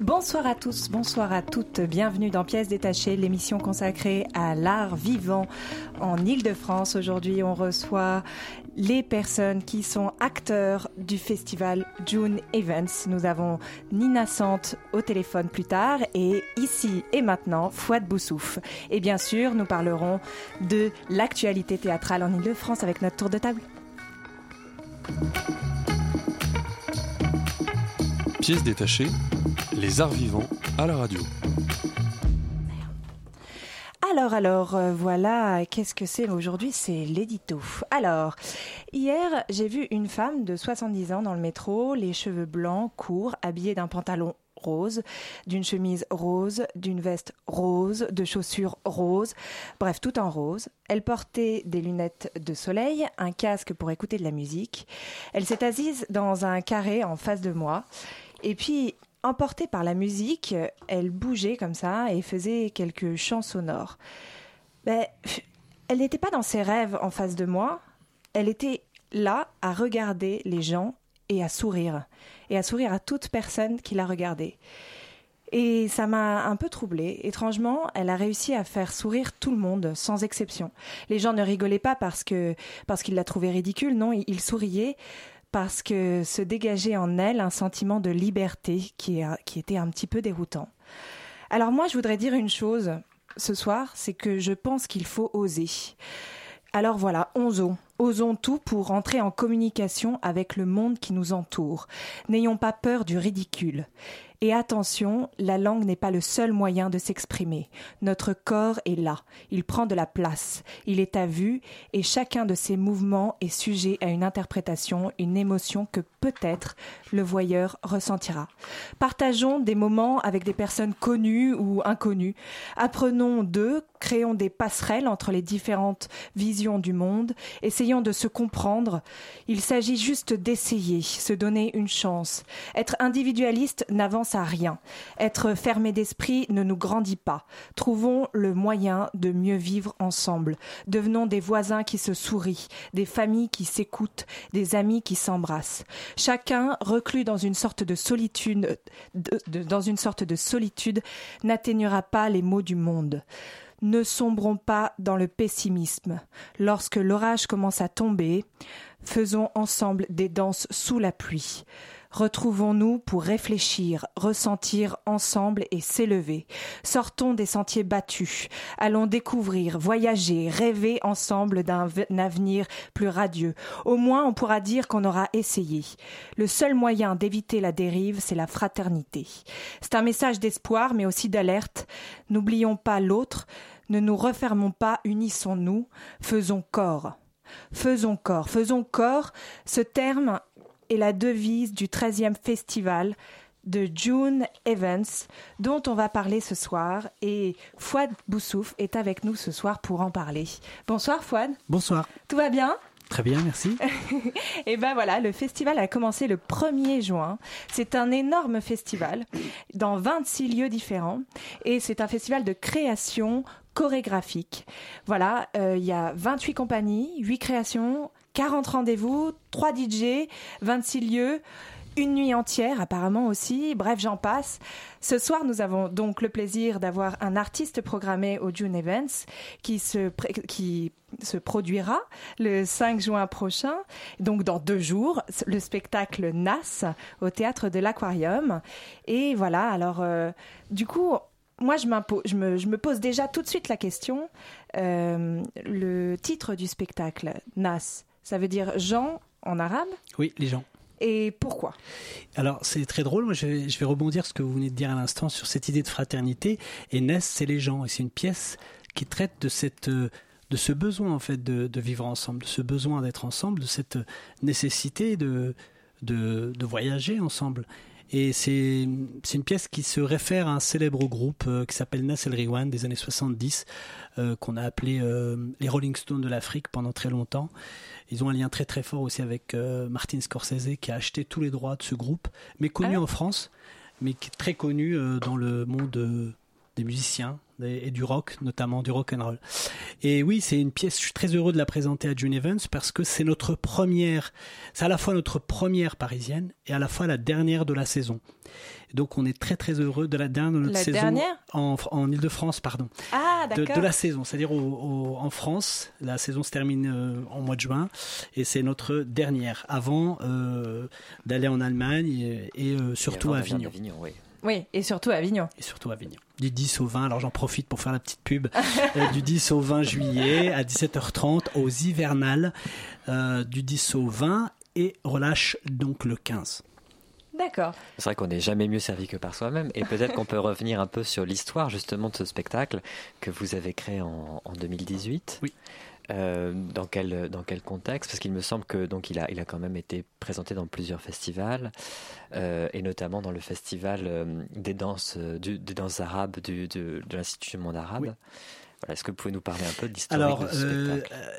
Bonsoir à tous, bonsoir à toutes. Bienvenue dans Pièces détachées, l'émission consacrée à l'art vivant en Ile-de-France. Aujourd'hui, on reçoit les personnes qui sont acteurs du festival June Events. Nous avons Nina Sante au téléphone plus tard et ici et maintenant, Fouad Boussouf. Et bien sûr, nous parlerons de l'actualité théâtrale en Ile-de-France avec notre tour de table. Pièce détachée, les arts vivants à la radio. Alors, alors, euh, voilà, qu'est-ce que c'est aujourd'hui? C'est l'édito. Alors, hier, j'ai vu une femme de 70 ans dans le métro, les cheveux blancs, courts, habillée d'un pantalon rose, d'une chemise rose, d'une veste rose, de chaussures roses, bref, tout en rose. Elle portait des lunettes de soleil, un casque pour écouter de la musique. Elle s'est assise dans un carré en face de moi. Et puis, emportée par la musique, elle bougeait comme ça et faisait quelques chants sonores. Ben, elle n'était pas dans ses rêves en face de moi. Elle était là à regarder les gens et à sourire. Et à sourire à toute personne qui la regardait. Et ça m'a un peu troublée. Étrangement, elle a réussi à faire sourire tout le monde, sans exception. Les gens ne rigolaient pas parce que parce qu'ils la trouvaient ridicule, non, ils souriaient parce que se dégageait en elle un sentiment de liberté qui, était un petit peu déroutant. Alors moi, je voudrais dire une chose ce soir, c'est que je pense qu'il faut oser. Alors voilà, osons. Osons tout pour entrer en communication avec le monde qui nous entoure. N'ayons pas peur du ridicule. Et attention, la langue n'est pas le seul moyen de s'exprimer. Notre corps est là, il prend de la place, il est à vue, et chacun de ses mouvements est sujet à une interprétation, une émotion que peut-être le voyeur ressentira. Partageons des moments avec des personnes connues ou inconnues. Apprenons d'eux, créons des passerelles entre les différentes visions du monde, essayons de se comprendre. Il s'agit juste d'essayer, se donner une chance. Être individualiste n'avance à rien. Être fermé d'esprit ne nous grandit pas. Trouvons le moyen de mieux vivre ensemble. Devenons des voisins qui se sourient, des familles qui s'écoutent, des amis qui s'embrassent. Chacun, reclus de solitude, de- de- dans une sorte de solitude, n'atténuera pas les maux du monde. Ne sombrons pas dans le pessimisme. Lorsque l'orage commence à tomber, faisons ensemble des danses sous la pluie. Retrouvons-nous pour réfléchir, ressentir ensemble et s'élever. Sortons des sentiers battus. Allons découvrir, voyager, rêver ensemble d'un avenir plus radieux. Au moins, on pourra dire qu'on aura essayé. Le seul moyen d'éviter la dérive, c'est la fraternité. C'est un message d'espoir, mais aussi d'alerte. N'oublions pas l'autre. Ne nous refermons pas, unissons-nous. Faisons corps. Faisons corps, faisons corps. Ce terme est la devise du 13e festival de June Evans, dont on va parler ce soir. Et Fouad Boussouf est avec nous ce soir pour en parler. Bonsoir Fouad, Bonsoir. tout va bien? Très bien, merci. et ben voilà, le festival a commencé le 1er juin. C'est un énorme festival dans 26 lieux différents et c'est un festival de création chorégraphique. Voilà, euh, il y a 28 compagnies, 8 créations, 40 rendez-vous, 3 DJ, 26 lieux. Une nuit entière apparemment aussi, bref j'en passe. Ce soir nous avons donc le plaisir d'avoir un artiste programmé au June Events qui se, qui se produira le 5 juin prochain, donc dans deux jours, le spectacle NAS au théâtre de l'Aquarium. Et voilà, alors euh, du coup, moi je, je, me, je me pose déjà tout de suite la question, euh, le titre du spectacle NAS, ça veut dire Jean en arabe? Oui, les gens. Et pourquoi? Alors, c'est très drôle. Moi, je vais, je vais rebondir ce que vous venez de dire à l'instant sur cette idée de fraternité. Et Ness, c'est les gens. Et c'est une pièce qui traite de cette, euh, de ce besoin, en fait, de, de vivre ensemble, de ce besoin d'être ensemble, de cette nécessité de, de, de voyager ensemble. Et c'est une pièce qui se réfère à un célèbre groupe euh, qui s'appelle Nassel Rewan des années 70, euh, qu'on a appelé euh, les Rolling Stones de l'Afrique pendant très longtemps. Ils ont un lien très très fort aussi avec euh, Martin Scorsese qui a acheté tous les droits de ce groupe, mais connu Ah en France, mais qui est très connu dans le monde des musiciens des- et du rock, notamment du rock and roll. Et oui, c'est une pièce. Je suis très heureux de la présenter à June Evans parce que c'est notre première. C'est à la fois notre première parisienne et à la fois la dernière de la saison. Donc on est très très heureux de la dernière de notre La saison dernière en, en Ile-de-France, pardon Ah, de, d'accord. de la saison, c'est-à-dire au- au- en France, la saison se termine euh, en mois de juin et c'est notre dernière avant euh, d'aller en Allemagne et, et, euh, surtout Et à avant Avignon. oui. Oui, et surtout à Avignon. Et surtout à Avignon. Du 10 au 20, alors j'en profite pour faire la petite pub, euh, du 10 au 20 juillet à 17h30 aux hivernales, euh, du 10 au 20 et relâche donc le 15. D'accord. C'est vrai qu'on n'est jamais mieux servi que par soi-même. Et peut-être qu'on peut revenir un peu sur l'histoire justement de ce spectacle que vous avez créé en, en 2018. Oui. Euh, dans quel dans quel contexte? Parce qu'il me semble que donc il a il a quand même été présenté dans plusieurs festivals euh, et notamment dans le festival euh, des danses du- des danses arabes du, de, de l'Institut du monde arabe. Oui. Voilà, Est-ce que vous pouvez nous parler un peu de l'histoire Alors,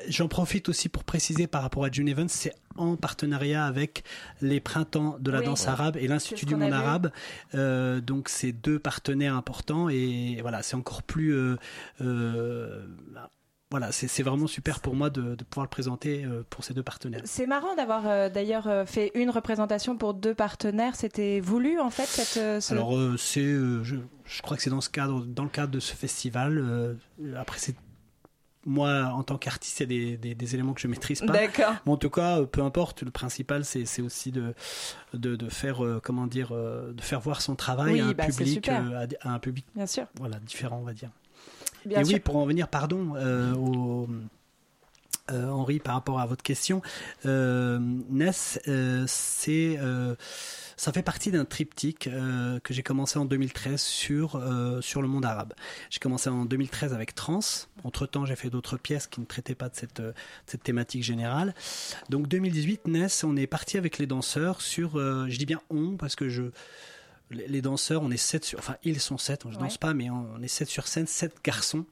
j'en profite aussi pour préciser par rapport à June Evans, c'est en partenariat avec les Printemps de la Oui. danse Ouais. arabe et l'Institut du monde arabe. Euh, donc, c'est deux partenaires importants et voilà, c'est encore plus. euh, euh, voilà, c'est vraiment super pour moi de, de pouvoir le présenter euh, pour ces deux partenaires. C'est marrant d'avoir euh, d'ailleurs euh, fait une représentation pour deux partenaires. C'était voulu en fait cette. euh, ce- Alors, euh, c'est, je, je crois que c'est dans ce cadre, dans le cadre de ce festival. après, c'est moi en tant qu'artiste, il y a des, des- des éléments que je maîtrise pas. D'accord. Mais en tout cas, peu importe. Le principal, c'est aussi de, de, de faire euh, comment dire, euh, de faire voir son travail Oui, à un bah, public, euh, à, un public, Bien sûr. voilà, différent, on va dire. Bien Et sûr. oui, pour en venir, pardon, euh, au euh, Henri, par rapport à votre question, euh, Ness, c'est, ça fait partie d'un triptyque euh, que j'ai commencé en 2013 sur, euh, sur le monde arabe. J'ai commencé en 2013 avec Trans. Entre-temps, j'ai fait d'autres pièces qui ne traitaient pas de cette, euh, cette thématique générale. Donc 2018, Ness, on est parti avec les danseurs sur, je dis bien on, parce que je... Les danseurs, on est sept sur, enfin ils sont sept, je Ouais. danse pas, mais on est sept sur scène, sept garçons.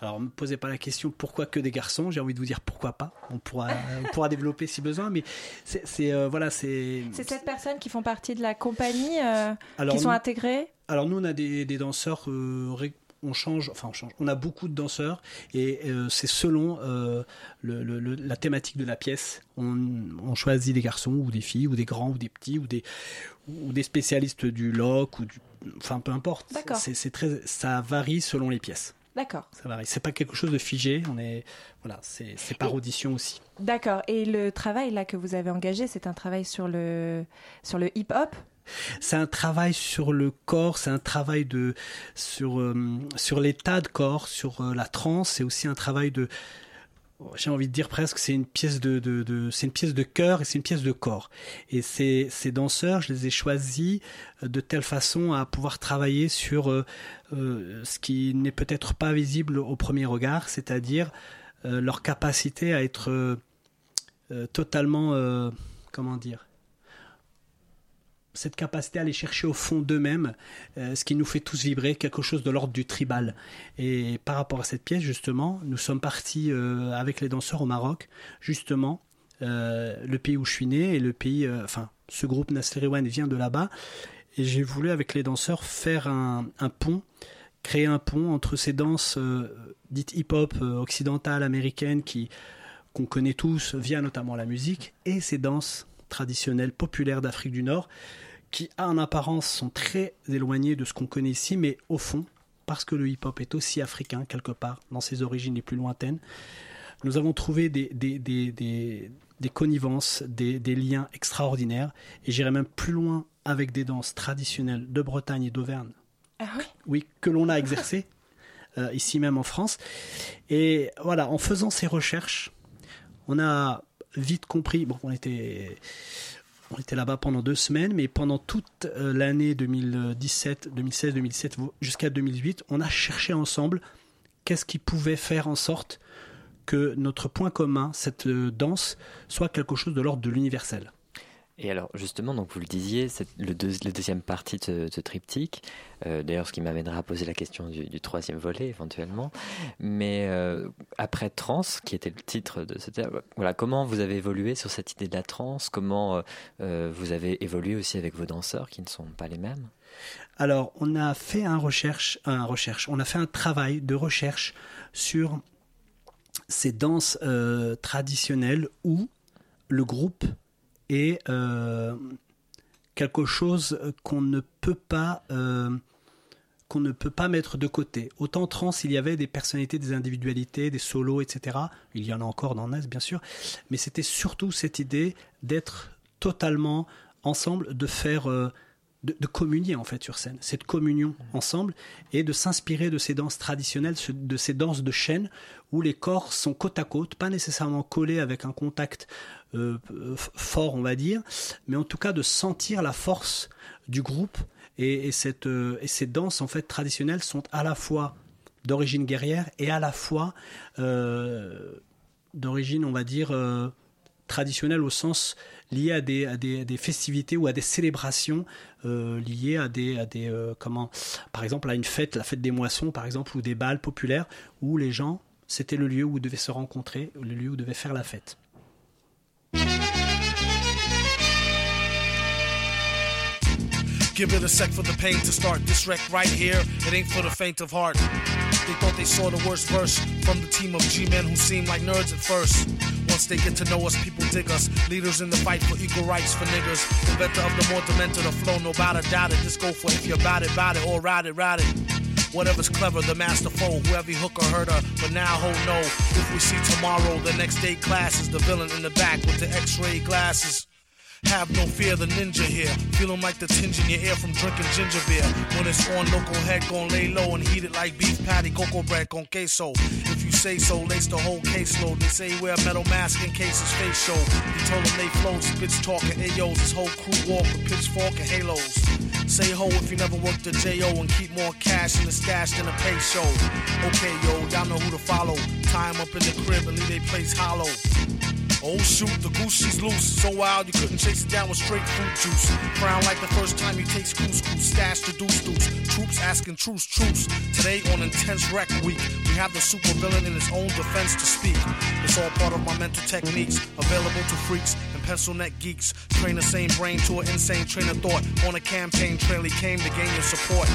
Alors, ne me posez pas la question pourquoi que des garçons? J'ai envie de vous dire pourquoi pas? On pourra, on pourra développer si besoin, mais c'est, c'est, euh, voilà, c'est. C'est cette personne qui font partie de la compagnie euh, Alors, qui sont nous, intégrés. alors nous, on a des, des danseurs. euh, ré- on change, enfin on change. On a beaucoup de danseurs et euh, c'est selon euh, le- le- le- la thématique de la pièce. On, on choisit des garçons ou des filles ou des grands ou des petits ou des ou des spécialistes du lock ou du, enfin peu importe. D'accord. C'est, très, ça varie selon les pièces. D'accord. Ça varie. C'est pas quelque chose de figé. On est, voilà, c'est, c'est par audition aussi. D'accord. Et le travail là que vous avez engagé, c'est un travail sur le sur le hip hop. C'est un travail sur le corps, c'est un travail de sur euh, sur l'état de corps, sur euh, la transe. C'est aussi un travail de j'ai envie de dire presque c'est une pièce de, de, c'est une pièce de cœur et c'est une pièce de corps. Et ces, ces danseurs, je les ai choisis euh, de telle façon à pouvoir travailler sur ce qui n'est peut-être pas visible au premier regard, c'est-à-dire leur capacité à être totalement comment dire cette capacité à aller chercher au fond d'eux-mêmes euh, ce qui nous fait tous vibrer, quelque chose de l'ordre du tribal. Et par rapport à cette pièce, justement, nous sommes partis euh, avec les danseurs au Maroc, justement, euh, le pays où je suis né et le pays, enfin, ce groupe Naslerewan vient de là-bas. Et j'ai voulu, avec les danseurs, faire un, pont, créer un pont entre ces danses dites hip-hop occidentales, américaines, qui qu'on connaît tous via notamment la musique, et ces danses traditionnelles populaires d'Afrique du Nord, qui en apparence sont très éloignées de ce qu'on connaît ici, mais au fond, parce que le hip-hop est aussi africain quelque part, dans ses origines les plus lointaines, nous avons trouvé des, des, des, des, des connivences, des, des liens extraordinaires, et j'irai même plus loin avec des danses traditionnelles de Bretagne et d'Auvergne, Ah oui? oui, que l'on a exercé euh, ici même en France. Et voilà, en faisant ces recherches, on a vite compris. On était, on était là-bas pendant deux semaines, mais pendant toute euh, l'année 2017, 2016, 2017 jusqu'à 2008, on a cherché ensemble qu'est-ce qui pouvait faire en sorte que notre point commun, cette euh, danse, soit quelque chose de l'ordre de l'universel. Et alors justement, donc vous le disiez, c'est le, deuxième partie de ce, triptyque. Euh, d'ailleurs, ce qui m'amènera à poser la question du, troisième volet éventuellement. Mais euh, après Trans, qui était le titre de ce voilà, comment vous avez évolué sur cette idée de la trans Comment euh, vous avez évolué aussi avec vos danseurs qui ne sont pas les mêmes? Alors, on a fait un recherche, un recherche, on a fait un travail de recherche sur ces danses traditionnelles où le groupe et euh, quelque chose qu'on ne peut pas euh, qu'on ne peut pas mettre de côté. Autant trans, il y avait des personnalités, des individualités, des solos, etc. Il y en a encore dans Nas, bien sûr, mais c'était surtout cette idée d'être totalement ensemble, de faire euh, de, communier en fait sur scène, cette communion ensemble et de s'inspirer de ces danses traditionnelles, de ces danses de chaîne où les corps sont côte à côte, pas nécessairement collés avec un contact euh, fort, on va dire, mais en tout cas de sentir la force du groupe et, cette, euh, et ces danses en fait traditionnelles sont à la fois d'origine guerrière et à la fois euh, d'origine, on va dire, traditionnelle au sens lié à des, à des, des, festivités ou à des célébrations euh, liées à des, à des euh, comment, par exemple à une fête, la fête des moissons par exemple, ou des balles populaires où les gens, c'était le lieu où ils devaient se rencontrer, le lieu où ils devaient faire la fête. Give it a sec for the pain to start. This wreck right here, it ain't for the faint of heart. They thought they saw the worst verse from the team of G-men who seemed like nerds at first. Once they get to know us, people dig us. Leaders in the fight for equal rights for niggas. Inventor of the more demented the flow, no doubt doubt it. Just go for it if you're about it, about it, or ride it, ride it. Whatever's clever, the master foe, whoever you hook or hurt her. But now, ho, no. If we see tomorrow, the next day class is the villain in the back with the x ray glasses. Have no fear, the ninja here. Feeling like the tinge in your ear from drinking ginger beer. When it's on, local head gon' lay low and heat it like beef patty, cocoa bread con queso. If you say so, lace the whole caseload. They say wear a metal mask in case his face show. He told them they flows, bitch talking AOs. His whole crew walk with pitchfork and halos. Say ho if you never worked a JO and keep more cash in the stash than a pay show. Okay, yo, y'all know who to follow. Tie him up in the crib and leave they place hollow. Oh shoot, the goose she's loose. So wild you couldn't chase it down with straight fruit juice. Frown like the first time you taste couscous. Stash the deuce deuce. Troops asking truce, truce. Today on Intense Wreck Week, we have the super villain in his own defense to speak. It's all part of my mental techniques, available to freaks pencil neck geeks. Train the same brain to an insane train of thought. On a campaign trail, he came to gain your support.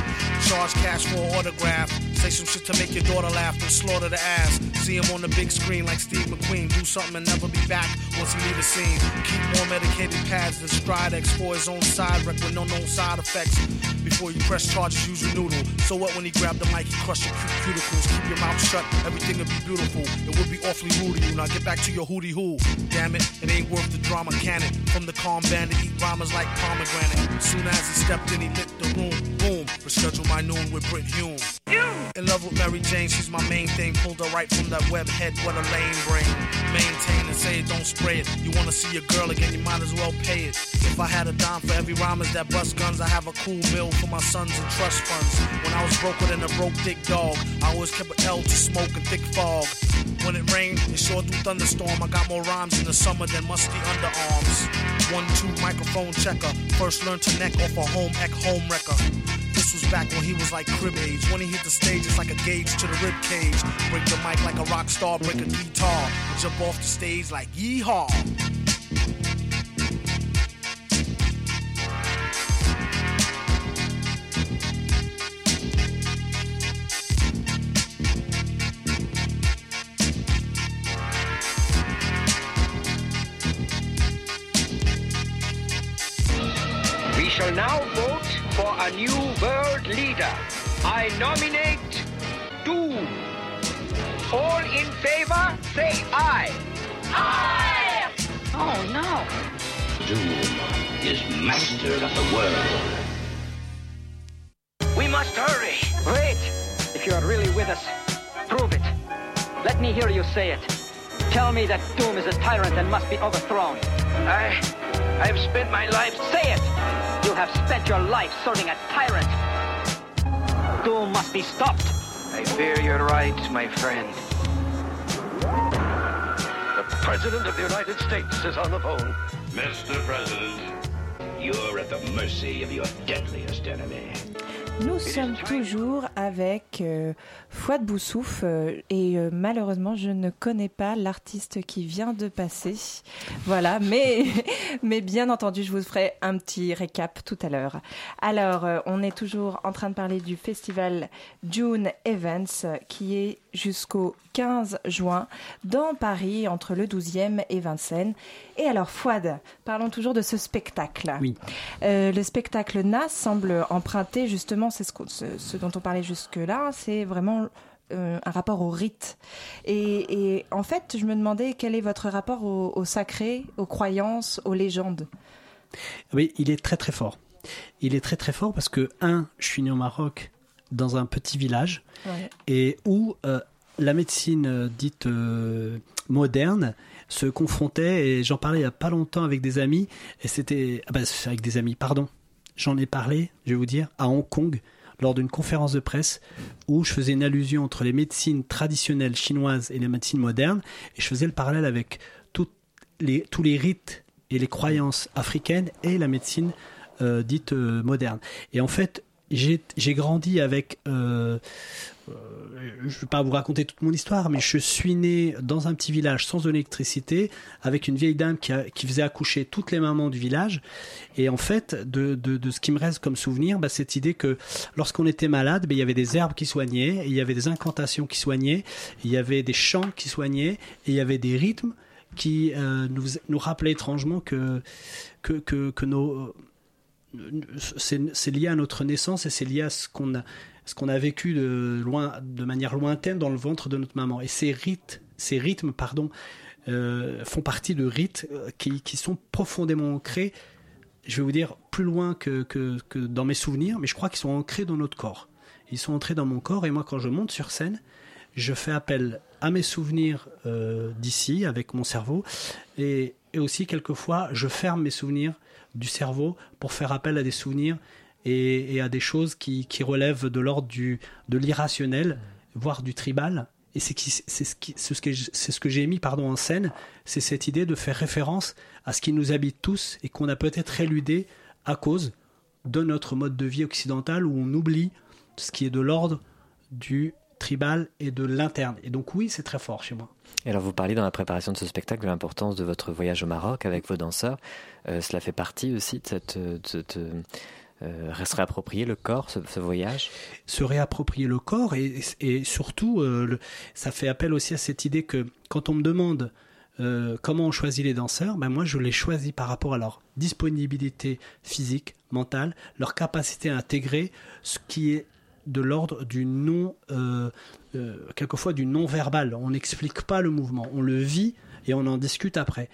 Charge cash for an autograph. Say some shit to make your daughter laugh and slaughter the ass. See him on the big screen like Steve McQueen. Do something and never be back once he leave the scene. Keep more medicated pads than Stridex for his own side wreck with no known side effects. Before you press charges, use your noodle. So what when he grabbed the mic, he crushed your cuticles. Keep your mouth shut, everything will be beautiful. It would be awfully rude of you. Now get back to your hootie hoo. Damn it, it ain't worth the drama, can it? From the calm bandit, eat rhymes like pomegranate. Soon as he stepped in, he lit the room. Boom, reschedule my noon with Brit Hume. In love with Mary Jane, she's my main thing. Pulled her right from that web head, what a lame brain. Maintain and say it, don't spray it. You wanna see your girl again, you might as well pay it. If I had a dime for every rhymers that bust guns, I have a cool bill for my sons and trust funds. When I was broker than a broke dick dog, I always kept an L to smoke and thick fog. When it rained, it sure through thunderstorm. I got more rhymes in the summer than musty underarms. One, two, microphone checker. First learned to neck off a home ec home wrecker. Back when he was like crib age. When he hit the stage, it's like a gauge to the rib cage. Break the mic like a rock star, break a guitar. And jump off the stage like yeehaw. We shall now vote for a new world leader. I nominate Doom. All in favor, say aye. Aye! Oh no. Doom is master of the world. We must hurry. Wait! If you are really with us, prove it. Let me hear you say it. Tell me that Doom is a tyrant and must be overthrown. I. I've spent my life. Say it! You have spent your life serving a tyrant. Doom must be stopped. I fear you're right, my friend. The President of the United States is on the phone. Mr. President, you're at the mercy of your deadliest enemy. Nous sommes toujours avec euh, Fouad Boussouf euh, et euh, malheureusement je ne connais pas l'artiste qui vient de passer. Voilà, mais, mais bien entendu je vous ferai un petit récap tout à l'heure. Alors euh, on est toujours en train de parler du festival June Events qui est jusqu'au 15 juin dans Paris entre le 12e et Vincennes. Et alors Fouad, parlons toujours de ce spectacle. Oui. Euh, le spectacle NAS semble emprunter justement, c'est ce, qu'on- ce- ce dont on parlait jusque-là, c'est vraiment euh, un rapport au rite. Et, et en fait, je me demandais quel est votre rapport au, au sacré, aux croyances, aux légendes? Oui, il est très très fort. Il est très très fort parce que, un, je suis né au Maroc dans un petit village Ouais. et où euh, la médecine euh, dite euh, moderne se confrontait, et j'en parlais il n'y a pas longtemps avec des amis, et c'était... ah bah, c'est avec des amis, pardon. J'en ai parlé, je vais vous dire, à Hong Kong, lors d'une conférence de presse, où je faisais une allusion entre les médecines traditionnelles chinoises et les médecines modernes, et je faisais le parallèle avec les, tous les rites et les croyances africaines et la médecine euh, dite euh, moderne. Et en fait, j'ai grandi avec... euh, euh, je ne vais pas vous raconter toute mon histoire, mais je suis né dans un petit village sans électricité, avec une vieille dame qui, faisait accoucher toutes les mamans du village. Et en fait, de, ce qui me reste comme souvenir, bah, cette idée que lorsqu'on était malade, bah, il y avait des herbes qui soignaient, il y avait des incantations qui soignaient, il y avait des chants qui soignaient, et il y avait des rythmes qui euh, nous, rappelaient étrangement que, que, que nos c'est lié à notre naissance et c'est lié à ce qu'on a, ce qu'on a vécu de, loin, de manière lointaine dans le ventre de notre maman. Et ces rites, ces rythmes, pardon, euh, font partie de rites euh, qui, sont profondément ancrés, je vais vous dire, plus loin que, dans mes souvenirs, mais je crois qu'ils sont ancrés dans notre corps. Ils sont entrés dans mon corps et moi, quand je monte sur scène, je fais appel à mes souvenirs euh, d'ici, avec mon cerveau, et aussi, quelquefois, je ferme mes souvenirs du cerveau pour faire appel à des souvenirs et, à des choses qui, qui relèvent de l'ordre de l'irrationnel, voire du tribal. Et c'est ce, ce que j'ai mis pardon, en scène, c'est cette idée de faire référence à ce qui nous habite tous et qu'on a peut-être éludé à cause de notre mode de vie occidental où on oublie ce qui est de l'ordre du tribal et de l'interne. Et donc oui, c'est très fort chez moi. Et alors, vous parliez dans la préparation de ce spectacle de l'importance de votre voyage au Maroc avec vos danseurs. Euh, cela fait partie aussi de cette. de euh, euh, se réapproprier le corps, ce, ce voyage? Se réapproprier le corps et, et surtout euh, le- ça fait appel aussi à cette idée que quand on me demande euh, comment on choisit les danseurs, ben moi je les choisis par rapport à leur disponibilité physique, mentale, leur capacité à intégrer ce qui est de l'ordre du non, euh, euh, quelquefois du non verbal. On n'explique pas le mouvement, on le vit et on en discute après.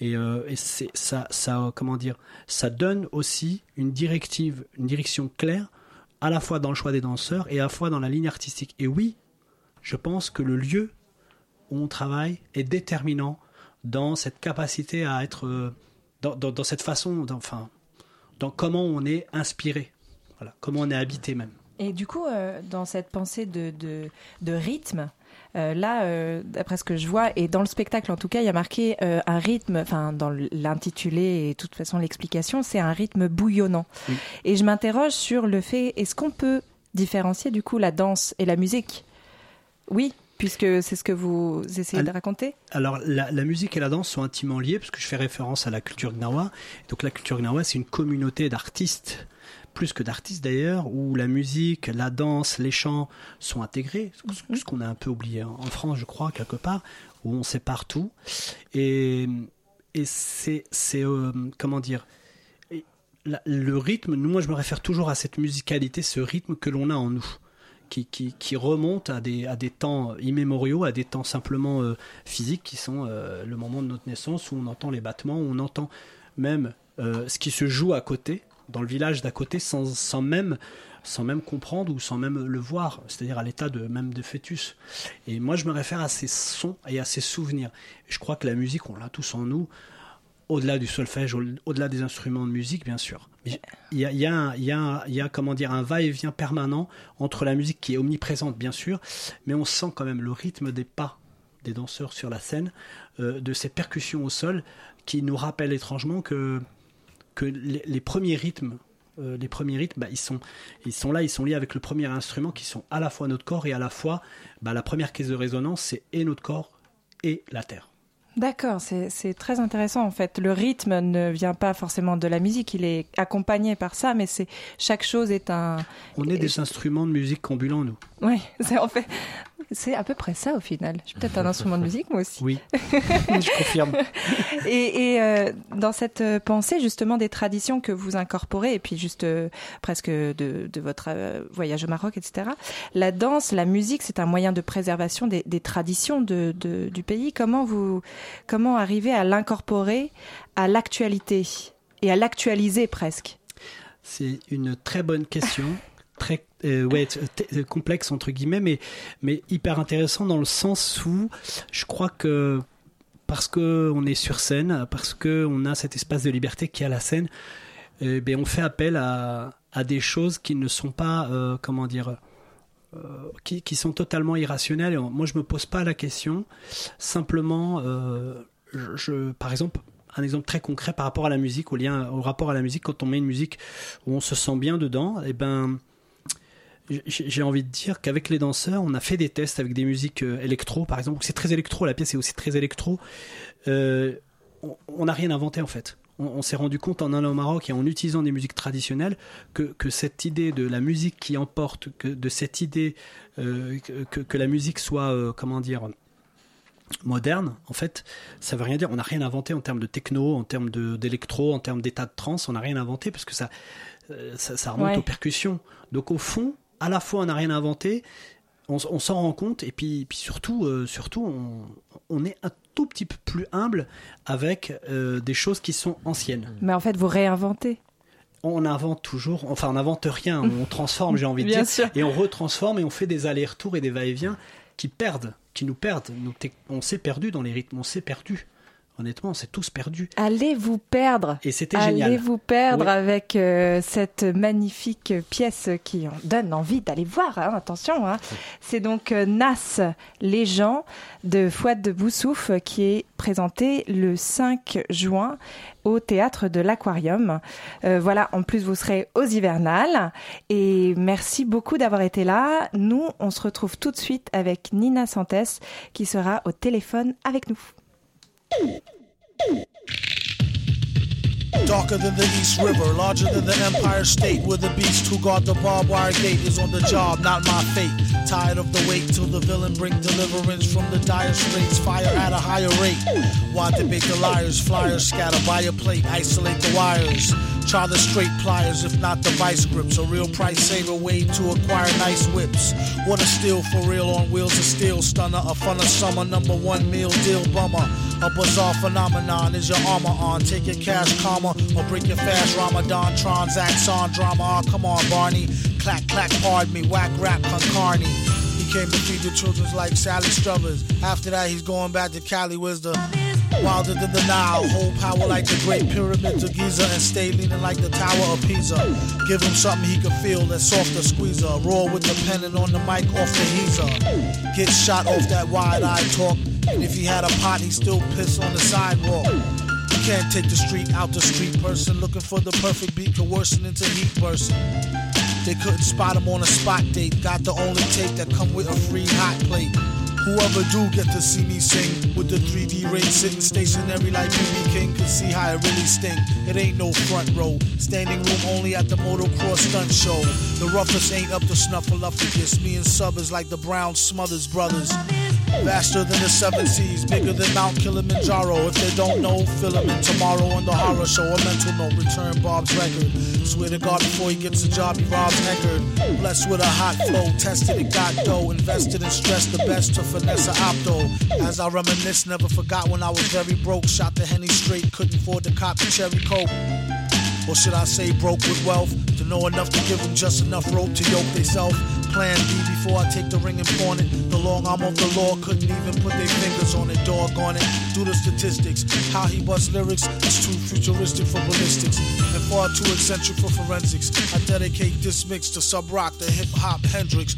Et, euh, ça, comment dire, ça donne aussi une directive, une direction claire, à la fois dans le choix des danseurs et à la fois dans la ligne artistique. Et oui, je pense que le lieu où on travaille est déterminant dans cette capacité à être, dans, cette façon, enfin, dans comment on est inspiré, voilà, comment on est habité même. Et du coup, euh, dans cette pensée de, de, de rythme, euh, là, euh, d'après ce que je vois, et dans le spectacle en tout cas, il y a marqué euh, un rythme, enfin dans l'intitulé et de toute façon l'explication, c'est un rythme bouillonnant. Oui. Et je m'interroge sur le fait, est-ce qu'on peut différencier du coup la danse et la musique? Oui, puisque c'est ce que vous essayez de raconter? Alors, la, la musique et la danse sont intimement liées, parce que je fais référence à la culture gnawa. Donc, la culture gnawa, c'est une communauté d'artistes, plus que d'artistes d'ailleurs, où la musique, la danse, les chants sont intégrés, ce- ce qu'on a un peu oublié en France, je crois, quelque part, où on sépare tout. Et, et c'est, c'est euh, comment dire, la- le rythme, moi je me réfère toujours à cette musicalité, ce rythme que l'on a en nous. Qui, qui, qui remonte à des, à des temps immémoriaux, à des temps simplement euh, physiques qui sont euh, le moment de notre naissance où on entend les battements, où on entend même euh, ce qui se joue à côté, dans le village d'à côté, sans, sans, même, sans même comprendre ou sans même le voir, c'est-à-dire à, l'état de même de fœtus. Et moi, je me réfère à ces sons et à ces souvenirs. Je crois que la musique, on l'a tous en nous, au-delà du solfège, au- au-delà des instruments de musique, bien sûr. Il y a, y a y y a, comment dire, un va-et-vient permanent entre la musique qui est omniprésente, bien sûr, mais on sent quand même le rythme des pas des danseurs sur la scène, de ces percussions au sol qui nous rappellent étrangement que, que les, premiers rythmes les premiers rythmes, bah, ils, sont, ils sont là, ils sont liés avec le premier instrument qui sont à la fois notre corps et à la fois bah, la première caisse de résonance, c'est et notre corps et la terre. D'accord, c'est très intéressant en fait. Le rythme ne vient pas forcément de la musique, il est accompagné par ça, mais c'est chaque chose est un. On est des instruments de musique ambulants, nous. Oui, c'est en fait, c'est à peu près ça au final. Je suis peut-être un instrument de musique moi aussi. Oui, je confirme. et, euh, dans cette euh, pensée justement des traditions que vous incorporez, et puis juste euh, presque de, votre voyage au Maroc, etc. La danse, la musique, c'est un moyen de préservation des, traditions de, du pays. Comment vous, comment arriver à l'incorporer à l'actualité et à l'actualiser presque? C'est une très bonne question très euh, ouais, euh, complexe entre guillemets, mais, mais hyper intéressant dans le sens où je crois que parce qu'on est sur scène, parce qu'on a cet espace de liberté qui à la scène, eh bien, on fait appel à, à, des choses qui ne sont pas, euh, comment dire, qui, qui, sont totalement irrationnelles. moi, je me pose pas la question. Simplement, je, par exemple, un exemple très concret par rapport à la musique, au lien, au rapport à la musique, quand on met une musique où on se sent bien dedans, et eh ben, j'ai envie de dire qu'avec les danseurs, on a fait des tests avec des musiques euh, électro, par exemple. C'est très électro, la pièce est aussi très électro. Euh, on n'a rien inventé en fait. On, s'est rendu compte en allant au Maroc et en utilisant des musiques traditionnelles que, que cette idée de la musique qui emporte, que, de cette idée euh, que, que, la musique soit, comment dire, moderne, en fait, ça veut rien dire. On n'a rien inventé en termes de techno, en termes d'électro, en termes d'état de trance. On n'a rien inventé parce que ça, ça, remonte aux percussions. Donc au fond, à la fois on n'a rien inventé, on, s'en rend compte, et puis, puis surtout, euh, surtout on, est un tout petit peu plus humble avec euh, des choses qui sont anciennes. Mais en fait, vous réinventez. On invente toujours, enfin on n'invente rien, on transforme, j'ai envie de dire, et on retransforme et on fait des allers-retours et des va-et-vient qui perdent, qui nous perdent. on s'est perdu dans les rythmes, on s'est perdu honnêtement, c'est tous perdu. Allez vous perdre. Et c'était génial. Allez vous perdre avec euh, cette magnifique pièce qui donne envie d'aller voir. Hein, attention, hein. c'est donc euh, Nas, les gens de Fouad de Boussouf qui est présenté le 5 juin au théâtre de l'Aquarium. Euh, voilà, en plus vous serez aux hivernales et merci beaucoup d'avoir été là. Nous, on se retrouve tout de suite avec Nina Santes qui sera au téléphone avec nous. どう? Darker than the East River, larger than the Empire State, where the beast who guard the barbed wire gate is on the job, not my fate. Tired of the wait till the villain bring deliverance from the dire straits, fire at a higher rate. Why debate the liars, flyers scatter by a plate, isolate the wires. Try the straight pliers, if not the vice grips. A real price saver way to acquire nice whips. What a steal for real on wheels of steel. Stunner, a fun of summer, number one meal deal bummer. A bizarre phenomenon is your armor on. Take your cash karma or break your fast Ramadan. Transacts on drama. Oh, come on, Barney. Clack, clack, pardon me. Whack rap, concarney. He came to feed the children's like Sally Struthers. After that, he's going back to Cali, Wisdom. wilder than the Nile. Hold power like the Great Pyramids of Giza and stay leaning like the Tower of Pisa. Give him something he can feel that's softer squeezer. Roar with the pen and on the mic off the heezer. Get shot off that wide eye talk. And if he had a pot, he still piss on the sidewalk. Can't take the street out the street person looking for the perfect beat coercing into heat person. They couldn't spot him on a spot date. Got the only tape that come with a free hot plate. Whoever do get to see me sing with the 3D ring sitting stationary like BB King can see how it really stink. It ain't no front row, standing room only at the motocross stunt show. The roughest ain't up to snuffleupagus. Me and Sub is like the Brown Smothers brothers. Faster than the seven seas, bigger than Mount Kilimanjaro. If they don't know, fill them in tomorrow on the horror show. A mental note, return Bob's record. Swear to God, before he gets a job, he robs Eckerd. Blessed with a hot flow, tested and got dough. Invested and stressed the best to finesse a opto. As I reminisce, never forgot when I was very broke. Shot the henny straight, couldn't afford to cop the cherry coke. Or should I say broke with wealth? To know enough to give them just enough rope to yoke theyself. Plan B before I take the ring and pawn it. The long arm of the law couldn't even put their fingers on it. Dog on it. Do the statistics. How he busts lyrics is too futuristic for ballistics and far too eccentric for forensics. I dedicate this mix to Sub Rock, the hip hop Hendrix.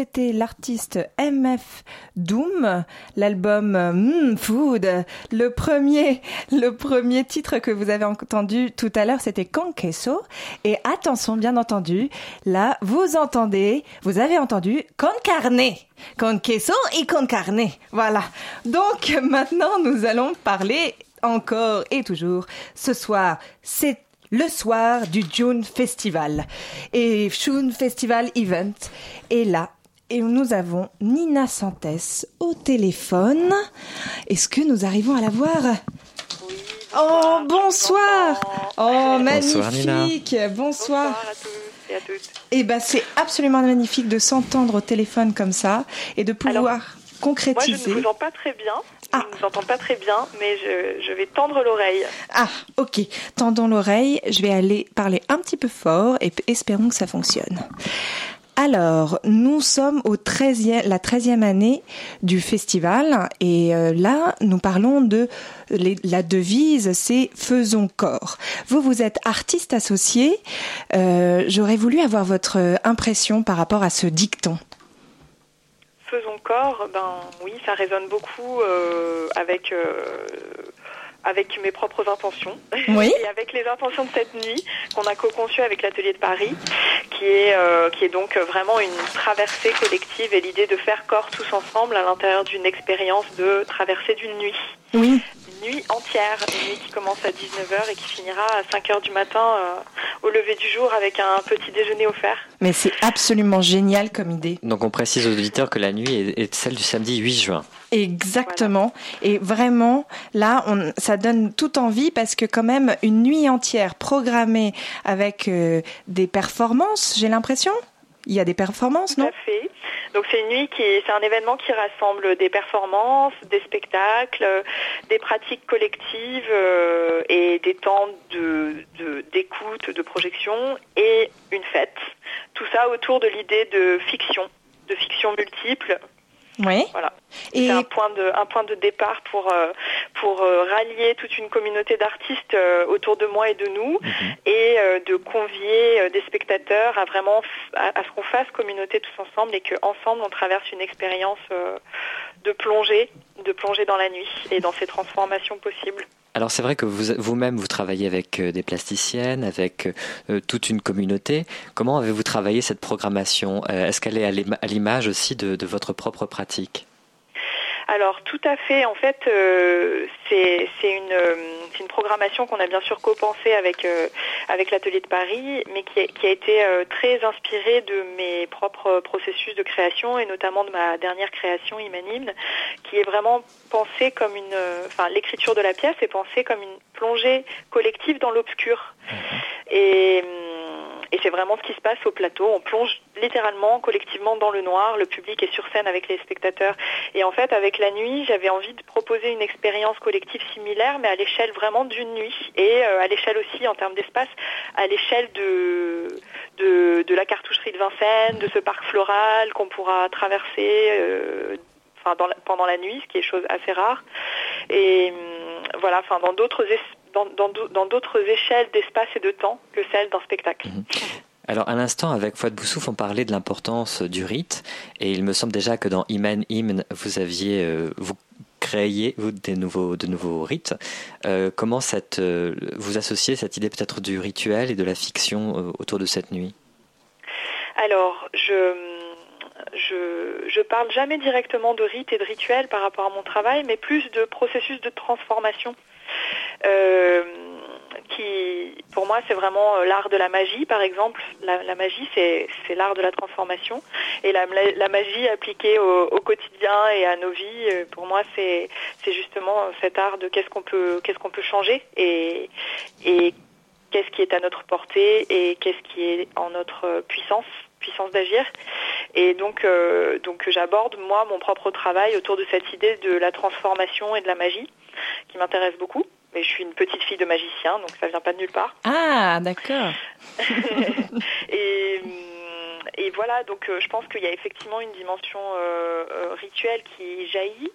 C'était l'artiste MF Doom, l'album mm, Food. Le premier, le premier titre que vous avez entendu tout à l'heure, c'était Con Queso. Et attention, bien entendu, là, vous entendez, vous avez entendu Con Carne. Et Con Carne. Voilà. Donc, maintenant, nous allons parler encore et toujours. Ce soir, c'est le soir du June Festival et June Festival Event est là. Et nous avons Nina Santes au téléphone. Est-ce que nous arrivons à la voir? Oh, bonsoir Oh, magnifique Bonsoir à tous et à toutes. Eh ben, c'est absolument magnifique de s'entendre au téléphone comme ça et de pouvoir Moi, je concrétiser. ne vous entends pas très bien. Ah. Je ne vous entends pas très bien, mais je, je vais tendre l'oreille. Ah, ok. Tendons l'oreille. Je vais aller parler un petit peu fort et espérons que ça fonctionne. Alors, nous sommes au 13e, la 13e année du festival et euh, là, nous parlons de la devise, c'est faisons corps. Vous, vous êtes artiste associé. Euh, J'aurais voulu avoir votre impression par rapport à ce dicton. Faisons corps, ben oui, ça résonne beaucoup euh, avec avec mes propres intentions Oui. et avec les intentions de cette nuit qu'on a co-conçue avec l'atelier de Paris, qui est euh, qui est donc vraiment une traversée collective et l'idée de faire corps tous ensemble à l'intérieur d'une expérience de traversée d'une nuit. Oui. Une nuit entière, une nuit qui commence à 19h et qui finira à 5h du matin euh, au lever du jour avec un petit déjeuner offert. Mais c'est absolument génial comme idée. Donc on précise aux auditeurs que la nuit est, est celle du samedi 8 juin. Exactement. Et vraiment, là, on, ça donne toute envie parce que quand même, une nuit entière programmée avec euh, des performances, j'ai l'impression. Il y a des performances, Tout non à fait. Donc c'est une nuit qui, c'est un événement qui rassemble des performances, des spectacles, des pratiques collectives euh, et des temps de, de- d'écoute, de projection et une fête. Tout ça autour de l'idée de fiction, de fiction multiple. Oui. Voilà. Et C'est un point de un point de départ pour euh, pour euh, rallier toute une communauté d'artistes euh, autour de moi et de nous et euh, de convier des spectateurs à vraiment f- à, à ce qu'on fasse communauté tous ensemble et qu'ensemble on traverse une expérience de plongée de plongée dans la nuit et dans ces transformations possibles. Alors c'est vrai que vous, vous-même vous travaillez avec euh, des plasticiennes, avec euh, toute une communauté. Comment avez-vous travaillé cette programmation? Euh, Est-ce qu'elle est à l'ima- à l'image aussi de votre propre pratique? Alors tout à fait. En fait, euh, c'est une, euh, une programmation qu'on a bien sûr co-pensée avec, euh, avec l'atelier de Paris, mais qui a, qui a été très inspirée de mes propres processus de création et notamment de ma dernière création, Imanimne, qui est vraiment pensée comme une... Enfin, l'écriture de la pièce est pensée comme une plongée collective dans l'obscur. Et... et c'est vraiment ce qui se passe au plateau. On plonge littéralement, collectivement dans le noir. Le public est sur scène avec les spectateurs. Et en fait, avec la nuit, j'avais envie de proposer une expérience collective similaire, mais à l'échelle vraiment d'une nuit. Et euh, à l'échelle aussi, en termes d'espace, à l'échelle de, de, la cartoucherie de Vincennes, de ce parc floral qu'on pourra traverser euh, pendant la nuit, ce qui est chose assez rare. Et hum, voilà, enfin, dans d'autres es- dans, dans, d'au- dans d'autres échelles d'espace et de temps que celles d'un spectacle. Alors à l'instant, avec Fouad Boussouf, on parlait de l'importance du rite, et il me semble déjà que dans Iman Hymn, vous aviez, euh, vous créiez vous, des nouveaux, de nouveaux rites. Euh, comment cette, euh, vous associez cette idée peut-être du rituel et de la fiction euh, autour de cette nuit? Alors, je, je, je parle jamais directement de rite et de rituel par rapport à mon travail, mais plus de processus de transformation. Euh, qui, pour moi, c'est vraiment euh, l'art de la magie, par exemple. La, magie, c'est l'art de la transformation. Et la, magie appliquée au, quotidien et à nos vies, euh, pour moi, c'est justement cet art de qu'est-ce qu'on peut, changer et, qu'est-ce qui est à notre portée et qu'est-ce qui est en notre puissance puissance d'agir et donc j'aborde moi mon propre travail autour de cette idée de la transformation et de la magie qui m'intéresse beaucoup mais je suis une petite fille de magicien donc ça vient pas de nulle part Ah, d'accord. et, et voilà, donc je pense qu'il y a effectivement une dimension rituelle qui jaillit,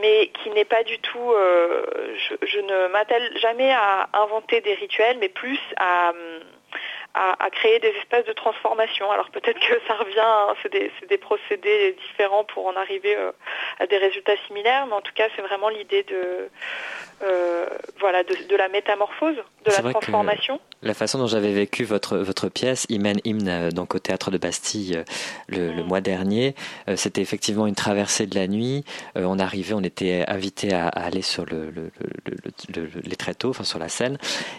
mais qui n'est pas du tout. Je, je, ne m'attelle jamais à inventer des rituels, mais plus à à, créer des espaces de transformation. Alors peut-être que ça revient, hein, c'est des, procédés différents pour en arriver euh, à des résultats similaires, mais en tout cas c'est vraiment l'idée de, euh, voilà, de, la métamorphose, de la transformation. La façon dont j'avais vécu votre, votre pièce, Imen Hymne, euh, donc au théâtre de Bastille le, le mm. mois dernier, euh, c'était effectivement une traversée de la nuit. on arrivait, on était invité à, aller sur le, le, les tréteaux, enfin sur la scène,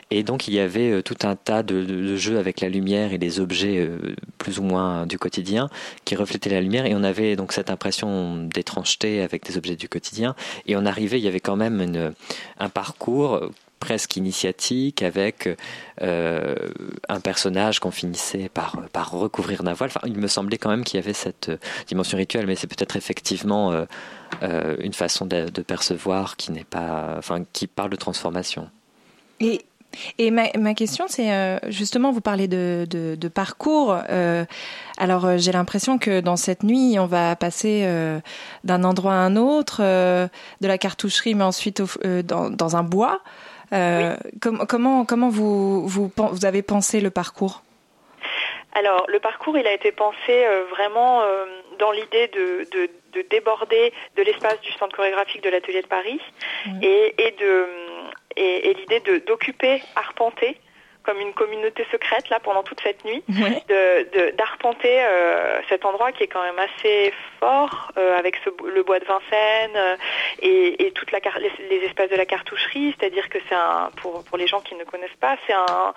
et donc il y avait tout un tas de, de, jeux avec la lumière et des objets plus ou moins du quotidien qui reflétaient la lumière, et on avait donc cette impression d'étrangeté avec des objets du quotidien, et on arrivait, il y avait quand même un parcours presque initiatique avec euh, un personnage qu'on finissait par, recouvrir d'un voile. Enfin, il me semblait quand même qu'il y avait cette dimension rituelle, mais c'est peut-être effectivement euh, euh, une façon de, percevoir qui n'est pas, enfin, qui parle de transformation. Et ma, ma question, c'est justement, vous parlez de, de, parcours. alors, j'ai l'impression que dans cette nuit, on va passer d'un endroit à un autre, de la cartoucherie, mais ensuite dans, dans, un bois. Euh, comment comment vous, vous, vous avez pensé le parcours? Alors, le parcours, il a été pensé euh, vraiment euh, dans l'idée de, de, déborder de l'espace du centre chorégraphique de l'Atelier de Paris et, et, de, et, et l'idée d'occuper, arpenter comme une communauté secrète là pendant toute cette nuit, de d'arpenter euh, cet endroit qui est quand même assez fort euh, avec ce, le bois de Vincennes euh, et, et toute la les, les, espaces de la cartoucherie, c'est-à-dire que c'est un pour pour les gens qui ne connaissent pas, c'est un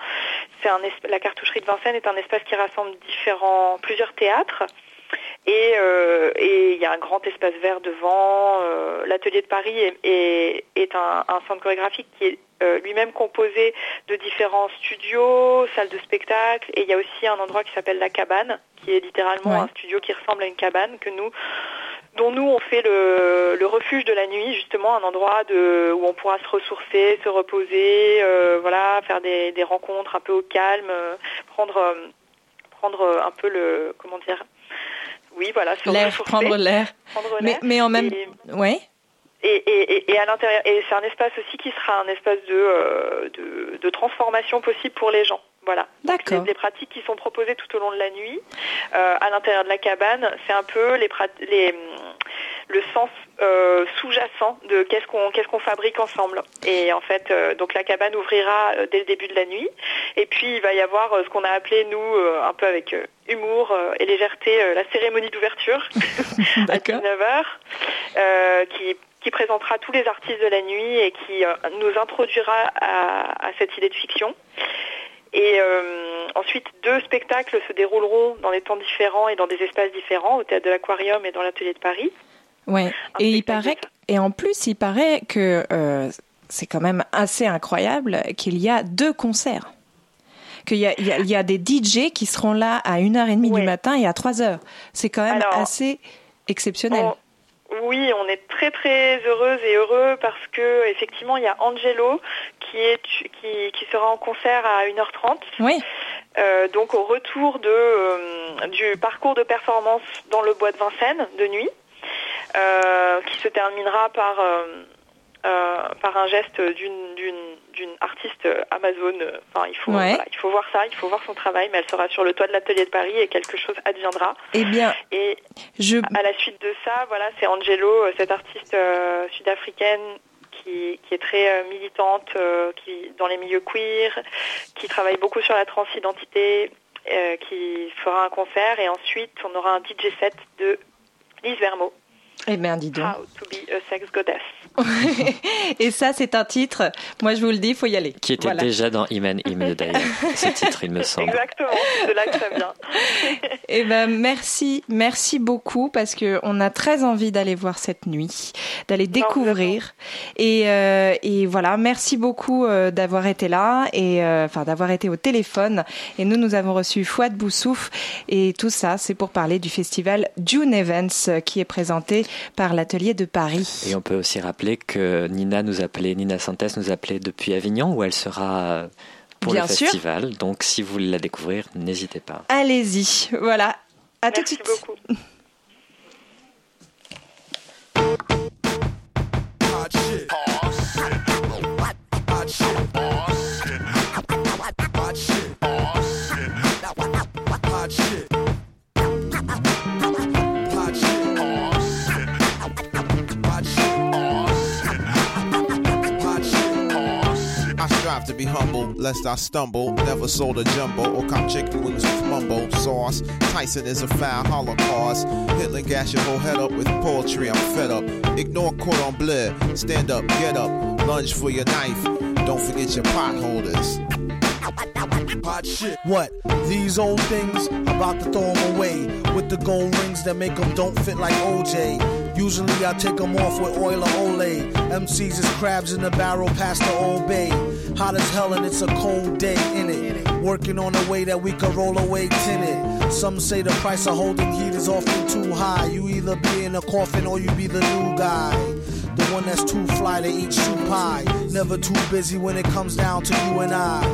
c'est un la cartoucherie de Vincennes est un espace qui rassemble différents plusieurs théâtres. Et il y a un grand espace vert devant. L'atelier de Paris est, est, est un, un, centre chorégraphique qui est euh, lui-même composé de différents studios, salles de spectacle, et il y a aussi un endroit qui s'appelle la cabane, qui est littéralement un studio qui ressemble à une cabane que nous dont nous on fait le, refuge de la nuit, justement un endroit de, où on pourra se ressourcer, se reposer, euh, voilà, faire des, rencontres un peu au calme, euh, prendre prendre un peu le comment dire, oui voilà, l'air, prendre l'air, mais, mais en même, ouais. Et, à l'intérieur, et c'est un espace aussi qui sera un espace de, euh, de, transformation possible pour les gens. Voilà. D'accord. Les, pratiques qui sont proposées tout au long de la nuit, euh, à l'intérieur de la cabane, c'est un peu les, les le sens euh, sous-jacent de qu'est-ce qu'on qu'est-ce qu'on fabrique ensemble. Et en fait, donc la cabane ouvrira dès le début de la nuit. Et puis il va y avoir ce qu'on a appelé nous un peu avec humour et légèreté la cérémonie d'ouverture à 19h, qui qui présentera tous les artistes de la nuit et qui euh, nous introduira à, cette idée de fiction. Et euh, ensuite, deux spectacles se dérouleront dans des temps différents et dans des espaces différents, au théâtre de l'Aquarium et dans l'Atelier de Paris. Ouais. et il paraît et en plus, il paraît que euh, c'est quand même assez incroyable qu'il y a deux concerts. Qu'il y, y, a des DJ qui seront là à 1h30 du matin et à 3h. C'est quand même assez exceptionnel. Oui, on est très très heureuse et heureux parce que effectivement il y a Angelo qui est qui, qui sera en concert à 1h30. Oui. Euh, donc au retour de euh, du parcours de performance dans le bois de Vincennes de nuit, qui se terminera par par un geste d'une d'une artiste Amazon. Enfin, il faut, il faut voir ça, il faut voir son travail, mais elle sera sur le toit de l'atelier de Paris et quelque chose adviendra. Eh bien, et je... à la suite de ça, voilà, c'est Angelo, euh, cette artiste euh, sud-africaine qui, qui, est très euh, militante, qui dans les milieux queer, qui travaille beaucoup sur la transidentité, qui fera un concert et ensuite on aura un DJ set de Lise Vermeau. Eh bien, dis donc. Et ça, c'est un titre. Moi, je vous le dis, il faut y aller. Qui était déjà dans Iman Im d'ailleurs. ce titre, il me semble. Exactement. C'est là que ça vient. Eh ben, merci, merci beaucoup parce que on a très envie d'aller voir cette nuit, d'aller découvrir. Et, euh, et voilà, merci beaucoup euh, d'avoir été là et euh, enfin d'avoir été au téléphone. Et nous, nous avons reçu Fouad Boussouf et tout ça, c'est pour parler du festival June Events qui est présenté par l'atelier de Paris. Et on peut aussi rappeler que Nina nous appelait, Nina Santes nous appelait depuis Avignon où elle sera pour le festival. Donc si vous voulez la découvrir, n'hésitez pas. Allez-y, voilà. À tout de Merci suite. beaucoup. lest I stumble. Never sold a jumbo or cop chicken wings with mumbo sauce. Tyson is a foul holocaust. Hitler gash your whole head up with poetry. I'm fed up. Ignore cordon bleu. Stand up, get up. Lunge for your knife. Don't forget your pot holders. Hot shit. What? These old things? About to throw them away. With the gold rings that make them don't fit like OJ. Usually I take them off with oil or Olay. MCs is crabs in the barrel past the old bay. Hot as hell and it's a cold day in it. Working on a way that we could roll away tinted. Some say the price of holding heat is often too high. You either be in a coffin or you be the new guy. The one that's too fly to eat soup pie. Never too busy when it comes down to you and I.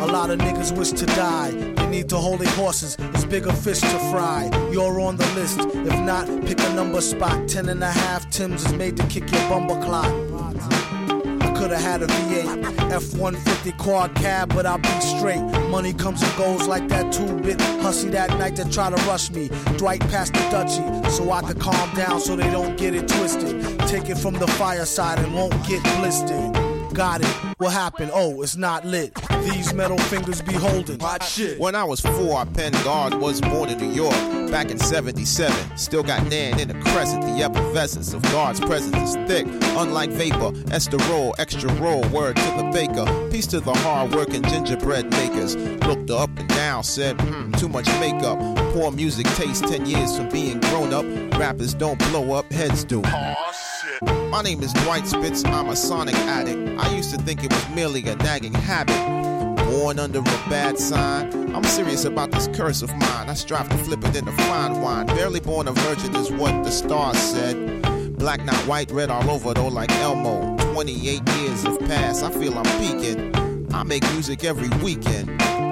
A lot of niggas wish to die. They need to hold their horses. It's bigger fish to fry. You're on the list. If not, pick a number spot. Ten and a half Tims is made to kick your bumper clock. Could've had a V8, F-150 car cab, but I'll be straight. Money comes and goes like that two-bit hussy that night that try to rush me. Dwight passed the Dutchie, so I could calm down so they don't get it twisted. Take it from the fireside and won't get blistered. Got it. What happened? Oh, it's not lit. These metal fingers be holding. Hot shit. When I was four, I penned God was born in New York back in 77. Still got Nan in the crescent. The effervescence of God's presence is thick. Unlike vapor, esterol, extra roll, word to the baker. Peace to the hard working gingerbread makers. Looked up and down, said, hmm, too much makeup. Poor music taste 10 years from being grown up. Rappers don't blow up, heads do. My name is Dwight Spitz, I'm a sonic addict. I used to think it was merely a nagging habit. Born under a bad sign. I'm serious about this curse of mine. I strive to flip it into fine wine. Barely born a virgin is what the stars said. Black, not white, red all over though, like Elmo. 28 years have passed, I feel I'm peaking. I make music every weekend.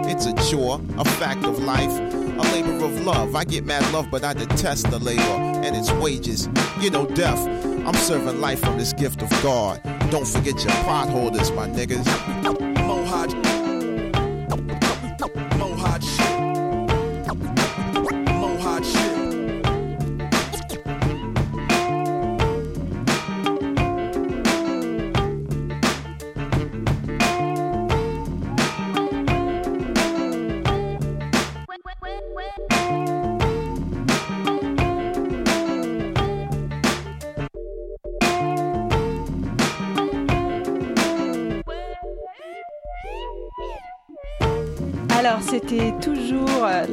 It's a chore, a fact of life, a labor of love. I get mad love, but I detest the labor and its wages. You know, death. I'm serving life from this gift of God. Don't forget your pot holders, my niggas.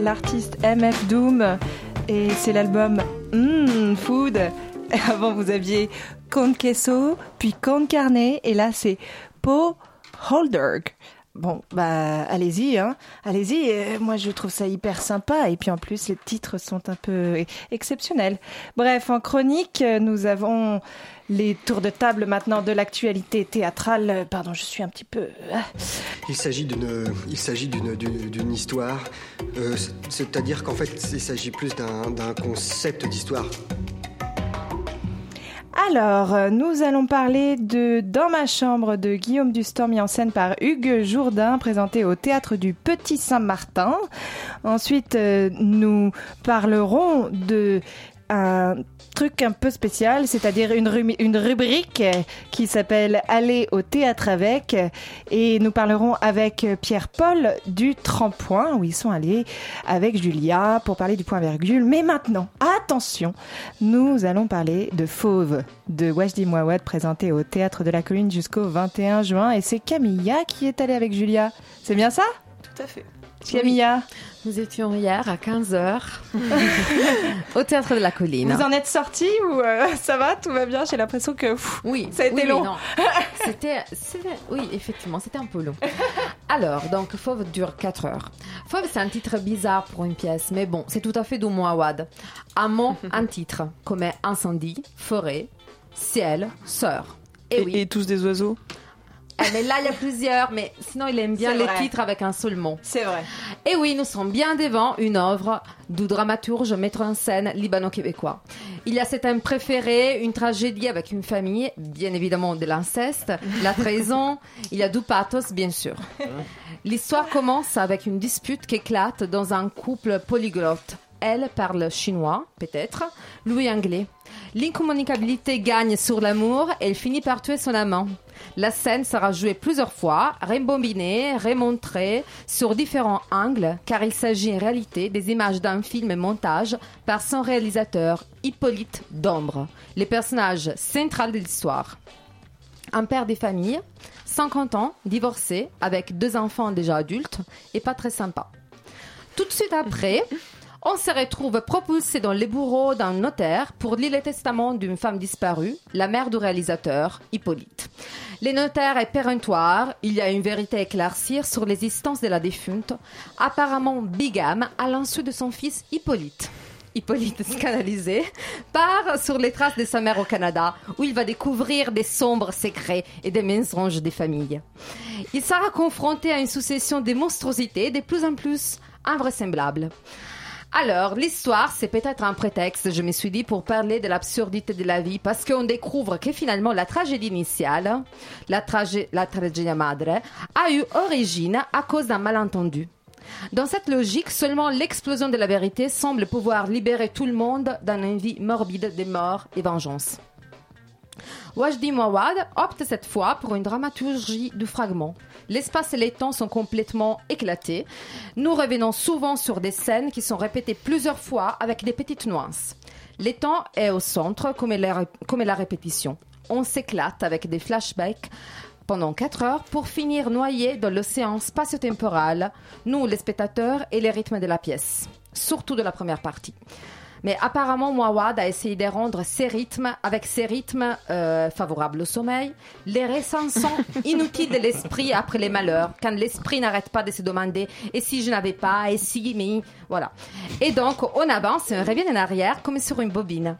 L'artiste MF Doom et c'est l'album Mmm Food. Avant, vous aviez Con Queso, puis Con Carne et là, c'est Po Holder. Bon, bah, allez-y, hein. Allez-y. euh, moi, je trouve ça hyper sympa. Et puis, en plus, les titres sont un peu e- exceptionnels. Bref, en chronique, euh, nous avons les tours de table maintenant de l'actualité théâtrale. Euh, Pardon, je suis un petit peu... ah. Il s'agit d'une, il s'agit d'une, d'une, histoire. C'est-à-dire qu'en fait, il s'agit plus d'un, d'un concept d'histoire. Alors, euh, nous allons parler de Dans ma chambre de Guillaume Dustan, mis en scène par Hugues Jourdain, présenté au théâtre du Petit Saint-Martin. Ensuite, euh, nous parlerons de un truc un peu spécial, c'est-à-dire une, rubrique qui s'appelle Aller au théâtre avec. Et nous parlerons avec Pierre-Paul du Trempoint, où ils sont allés avec Julia pour parler du point virgule. Mais maintenant, attention, nous allons parler de Fauve de Wajdi Mouawad, présenté au théâtre de la Colline jusqu'au 21 juin. Et c'est Camilla qui est allée avec Julia. C'est bien ça? Tout à fait. Camilla Nous étions hier à 15h au théâtre de la colline. Vous en êtes sortie ou euh, ça va? Tout va bien? J'ai l'impression que pff, Oui, ça a été oui, long. C'était, c'était- oui, effectivement, c'était un peu long. Alors, donc, Fauve dure 4 heures. Fauve, c'est un titre bizarre pour une pièce, mais bon, c'est tout à fait du Mouawad. Un mot, un titre, comme incendie, forêt, ciel, sœur. Et, oui. tous des oiseaux? Mais là, il y a plusieurs, mais sinon, il aime bien les vrai. titres avec un seul mot. C'est vrai. Et oui, nous sommes bien devant une œuvre du dramaturge metteur en scène libano-québécois. Il y a cet thème préféré, une tragédie avec une famille, bien évidemment de l'inceste, la trahison, il y a du pathos, bien sûr. L'histoire commence avec une dispute qui éclate dans un couple polyglotte. Elle parle chinois, peut-être, lui anglais. L'incommunicabilité gagne sur l'amour et elle finit par tuer son amant. La scène sera jouée plusieurs fois, rembobinée, remontrée sur différents angles, car il s'agit en réalité des images d'un film montage par son réalisateur Hippolyte Dombre, les personnages centraux de l'histoire. Un père des familles, 50 ans, divorcé, avec deux enfants déjà adultes, et pas très sympa. Tout de suite après, on se retrouve propulsé dans les bureaux d'un notaire pour lire le testament d'une femme disparue, la mère du réalisateur, Hippolyte. Le notaire est péremptoire, il y a une vérité à éclaircir sur l'existence de la défunte, apparemment bigame à l'insu de son fils Hippolyte. Hippolyte, scandalisé, part sur les traces de sa mère au Canada, où il va découvrir des sombres secrets et des mensonges des familles. Il sera confronté à une succession de monstruosités de plus en plus invraisemblables. Alors, l'histoire, c'est peut-être un prétexte, je me suis dit, pour parler de l'absurdité de la vie, parce qu'on découvre que finalement, la tragédie initiale, la, tragé- la tragedia madre, a eu origine à cause d'un malentendu. Dans cette logique, seulement l'explosion de la vérité semble pouvoir libérer tout le monde d'un envie morbide des morts et vengeance. Wajdi Mouawad opte cette fois pour une dramaturgie du fragment. L'espace et les temps sont complètement éclatés. Nous revenons souvent sur des scènes qui sont répétées plusieurs fois avec des petites nuances. Les temps est au centre, comme est la, répétition. On s'éclate avec des flashbacks pendant 4 heures pour finir noyé dans l'océan spatio-temporel, nous les spectateurs et les rythmes de la pièce, surtout de la première partie. Mais apparemment, Mouawad a essayé de rendre ces rythmes, avec ces rythmes euh, favorables au sommeil, les ressentants inutiles de l'esprit après les malheurs, quand l'esprit n'arrête pas de se demander et si je n'avais pas, et si, mais voilà. Et donc, on avance et on revient en arrière comme sur une bobine.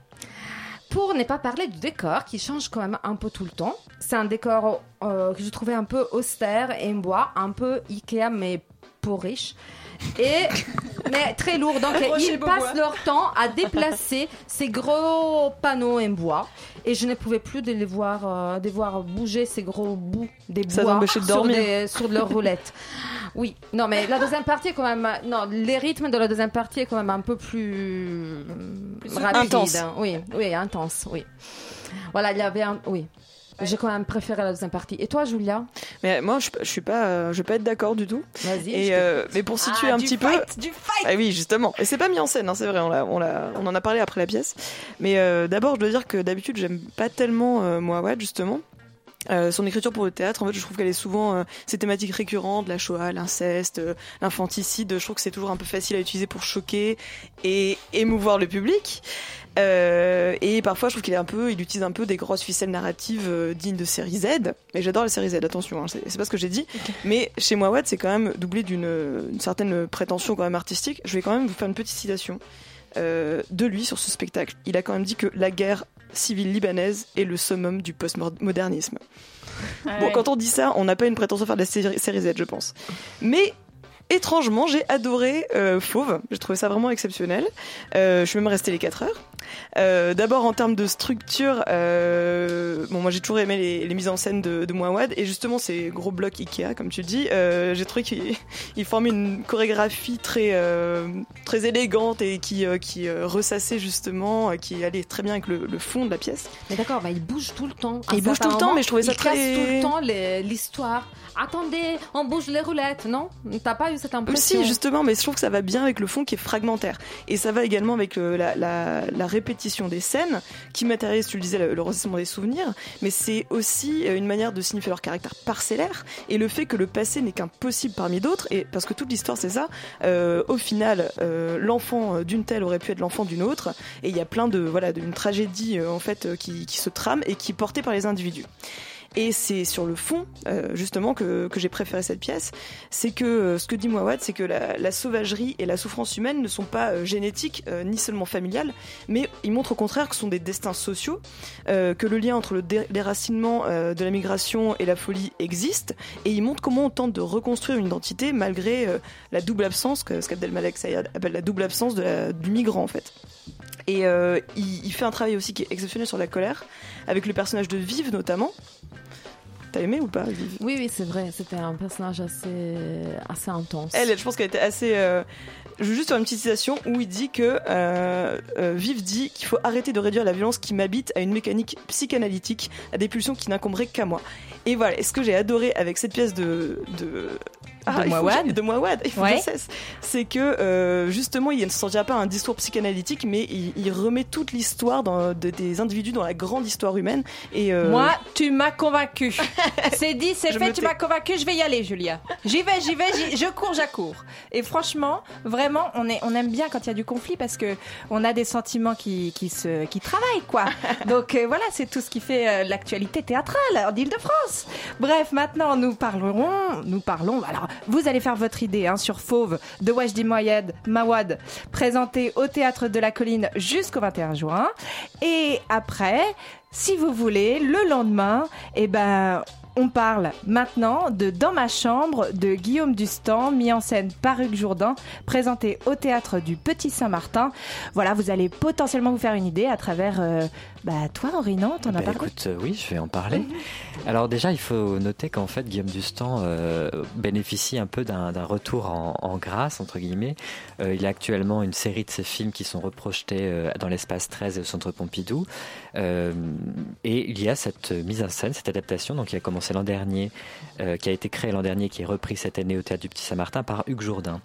Pour ne pas parler du décor qui change quand même un peu tout le temps, c'est un décor euh, que je trouvais un peu austère et en bois, un peu Ikea mais pour riche. Et, mais très lourd. Donc, ils passent leur temps à déplacer ces gros panneaux en bois. Et je ne pouvais plus de les voir, euh, de voir bouger ces gros bouts des Ça bois de sur, dormir. des- sur leur roulette. Oui, non, mais la deuxième partie est quand même. Non, les rythmes de la deuxième partie est quand même un peu plus. rapide. intense. Oui, oui, intense, oui. Voilà, il y avait un. Oui. J'ai quand même préféré la deuxième partie. Et toi, Julia? Mais moi, je, je suis pas, euh, je vais pas être d'accord du tout. Vas-y. Et euh, mais pour situer Ah, un petit fight, peu, du fight. Ah oui, justement. Et c'est pas mis en scène, hein, c'est vrai. On, l'a- on, l'a- on en a parlé après la pièce. Mais euh, d'abord, je dois dire que d'habitude, j'aime pas tellement euh, Mouawad, justement. Euh, son écriture pour le théâtre, en fait, je trouve qu'elle est souvent euh, ces thématiques récurrentes, la Shoah, l'inceste, euh, l'infanticide. Je trouve que c'est toujours un peu facile à utiliser pour choquer et émouvoir le public. Euh, et parfois, je trouve qu'il est un peu, il utilise un peu des grosses ficelles narratives euh, dignes de série Z. Mais j'adore la série Z, attention, hein, c'est pas ce que j'ai dit. Mais chez Mouawad, c'est quand même doublé d'une une certaine prétention quand même artistique. Je vais quand même vous faire une petite citation euh, de lui sur ce spectacle. Il a quand même dit que la guerre civile libanaise est le summum du postmodernisme. Ah bon, quand on dit ça, on n'a pas une prétention à faire de la série, série Z, je pense. Mais étrangement, j'ai adoré euh, Fauve. J'ai trouvé ça vraiment exceptionnel. Euh, je suis même restée les 4 heures. Euh, D'abord en termes de structure, euh, bon moi j'ai toujours aimé les, les mises en scène de, de Mouawad et justement ces gros blocs Ikea comme tu dis, euh, j'ai trouvé qu'il il formait une chorégraphie très très élégante et qui qui ressassait justement, qui allait très bien avec le, le fond de la pièce. Mais d'accord, mais il bouge tout le temps. Il bouge tout le temps, mais je trouvais ça très- tout le temps l'histoire. Attendez, on bouge les roulettes, non? T'as pas eu cette impression? Aussi, justement, mais je trouve que ça va bien avec le fond qui est fragmentaire. Et ça va également avec la- la répétition des scènes qui matérialise, tu le disais, le, le des souvenirs. Mais c'est aussi euh, une manière de signifier leur caractère parcellaire et le fait que le passé n'est qu'un possible parmi d'autres. Et parce que toute l'histoire, c'est ça. euh, au final, euh, l'enfant d'une telle aurait pu être l'enfant d'une autre. Et il y a plein de voilà d'une tragédie en fait qui se trame et qui est portée par les individus. Et c'est sur le fond, euh, justement, que, que j'ai préféré cette pièce. C'est que euh, ce que dit Mouawad, c'est que la, sauvagerie et la souffrance humaine ne sont pas euh, génétiques, ni seulement familiales, mais il montre au contraire que ce sont des destins sociaux, que le lien entre le dé- déracinement de la migration et la folie existe, et il montre comment on tente de reconstruire une identité malgré la double absence, que ce qu'Abdelmalek Sayad appelle la double absence du migrant en fait. Et euh, il, il fait un travail aussi qui est exceptionnel sur la colère, avec le personnage de Vive notamment. T'as aimé ou pas Vive Oui, oui, c'est vrai. C'était un personnage assez, assez intense. Elle, je pense qu'elle était assez. euh, Je veux juste faire une petite citation où il dit que euh, euh, Vive dit qu'il faut arrêter de réduire la violence qui m'habite à une mécanique psychanalytique, à des pulsions qui n'incomberaient qu'à moi. Et voilà, et ce que j'ai adoré avec cette pièce de. de... De faut que Mouawad de Mouawad, il faut Ouais. cesse. C'est que euh, justement, il ne sortira pas un discours psychanalytique, mais il, il remet toute l'histoire de- des individus dans la grande histoire humaine. Et euh, Moi, tu m'as convaincu. c'est dit, c'est fait, tu m'as convaincu, je vais y aller, Julia. J'y vais, j'y vais, je cours, j'accours. Et franchement, vraiment, on, est, on aime bien quand il y a du conflit parce que on a des sentiments qui, qui, se, qui travaillent, quoi. Donc euh, voilà, c'est tout ce qui fait euh, l'actualité théâtrale en Ile-de-France. Bref, maintenant, nous parlerons, nous parlons, alors, vous allez faire votre idée hein, sur Fauve de Wajdi Mawad, présenté au Théâtre de la Colline jusqu'au 21 juin. Et après, si vous voulez, le lendemain, eh ben, on parle maintenant de Dans ma chambre de Guillaume Dustan, mis en scène par Hugues Jourdain, présenté au théâtre du Petit Saint-Martin. Voilà, vous allez potentiellement vous faire une idée à travers euh, bah, toi, Henri, non? T'en as Bah, parlé? écoute, euh, oui, je vais en parler. Alors déjà, il faut noter qu'en fait, Guillaume Dustan euh, bénéficie un peu d'un d'un retour en, en grâce, entre guillemets. Euh, il a actuellement une série de ses films qui sont reprojetés euh, dans l'espace 13 et au Centre Pompidou. Euh, et il y a cette mise en scène, cette adaptation, donc qui a commencé l'an dernier, euh, qui a été créée l'an dernier, qui est repris cette année au Théâtre du Petit Saint-Martin par Hugues Jourdain.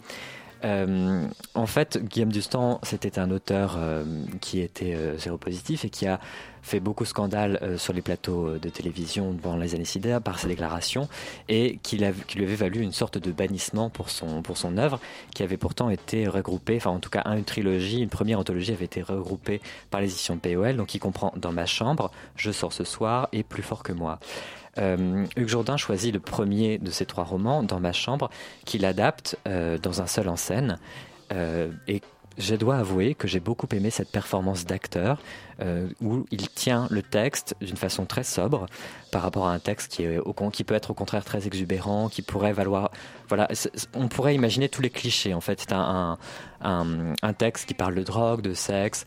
Euh, en fait, Guillaume Dustan, c'était un auteur euh, qui était euh, séropositif et qui a fait beaucoup de scandales euh, sur les plateaux de télévision pendant les années SIDA par ses déclarations et qui, lui avait valu une sorte de bannissement pour son, pour son œuvre qui avait pourtant été regroupée, enfin en tout cas une trilogie, une première anthologie avait été regroupée par les éditions POL, donc qui comprend Dans ma chambre, Je sors ce soir et Plus fort que moi. Euh, Hugues Jourdain choisit le premier de ces trois romans, Dans ma chambre, qu'il adapte euh, dans un seul en scène. Euh, et je dois avouer que j'ai beaucoup aimé cette performance d'acteur où il tient le texte d'une façon très sobre par rapport à un texte qui, est au, peut être au contraire très exubérant, qui pourrait valoir. Voilà, on pourrait imaginer tous les clichés en fait. C'est un, texte qui parle de drogue, de sexe,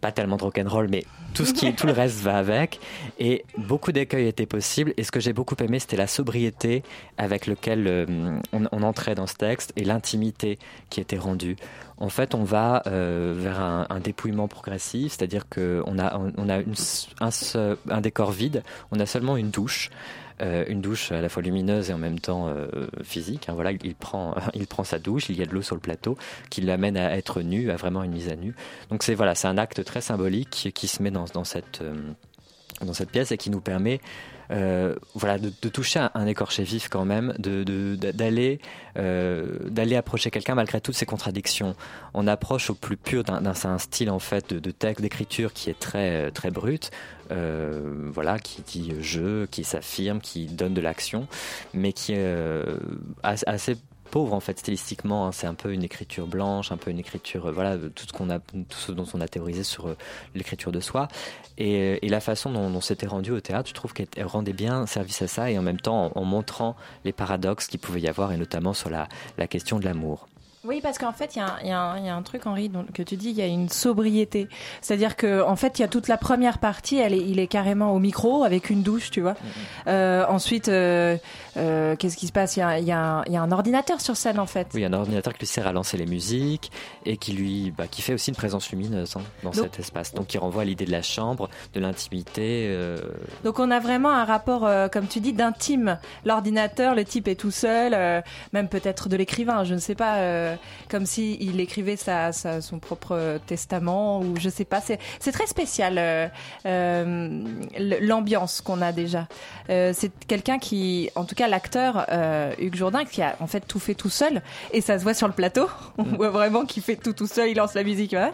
pas tellement de rock'n'roll, mais tout, ce qui, tout le reste va avec. Et beaucoup d'écueils étaient possibles. Et ce que j'ai beaucoup aimé, c'était la sobriété avec laquelle euh, on, entrait dans ce texte et l'intimité qui était rendue. En fait, on va euh, vers un, dépouillement progressif, c'est-à-dire qu'on a, on, a un décor vide, on a seulement une douche. Euh, une douche à la fois lumineuse et en même temps euh, physique. hein. voilà, il prend, il prend sa douche, il y a de l'eau sur le plateau, qui l'amène à être nu, à vraiment une mise à nu. Donc c'est voilà, c'est un acte très symbolique qui se met dans, dans cette euh, dans cette pièce et qui nous permet euh, voilà, de, de toucher un, écorché vif quand même, euh, d'aller approcher quelqu'un malgré toutes ces contradictions. On approche au plus pur d'un style en fait de, texte, d'écriture qui est très très brut, euh, voilà, qui dit je, qui s'affirme, qui donne de l'action, mais qui est as- assez pauvre en fait stylistiquement. hein. C'est un peu une écriture blanche, un peu une écriture, euh, voilà, tout ce qu'on a, tout ce dont on a théorisé sur euh, l'écriture de soi. Et, la façon dont, dont c'était rendu au théâtre, je trouve qu'elle elle rendait bien service à ça et en même temps en, montrant les paradoxes qu'il pouvait y avoir et notamment sur la question de l'amour. Oui, parce qu'en fait, il y, a un- y y a truc, Henri, dont- que tu dis, il y a une sobriété. C'est-à-dire que, en fait, il y a toute la première partie, elle est, il est carrément au micro avec une douche, tu vois. Euh, ensuite, euh, euh, qu'est-ce qui se passe? Il y a, il y a un- ordinateur sur scène, en fait. Oui, un ordinateur qui lui sert à lancer les musiques et qui lui, bah, qui fait aussi une présence lumineuse hein, dans Donc- cet espace. Donc, qui renvoie à l'idée de la chambre, de l'intimité. Donc on a vraiment un rapport, comme tu dis, d'intime. L'ordinateur, le type est tout seul, même peut-être de l'écrivain, je ne sais pas. Euh, comme si il écrivait sa, sa- son propre testament ou je sais pas. C'est très spécial euh, euh, l'ambiance qu'on a déjà. C'est quelqu'un qui, en tout cas l'acteur Hugues Jourdain, qui a en fait tout fait tout seul et ça se voit sur le plateau. On voit vraiment qu'il fait tout tout seul. Il lance la musique. voilà.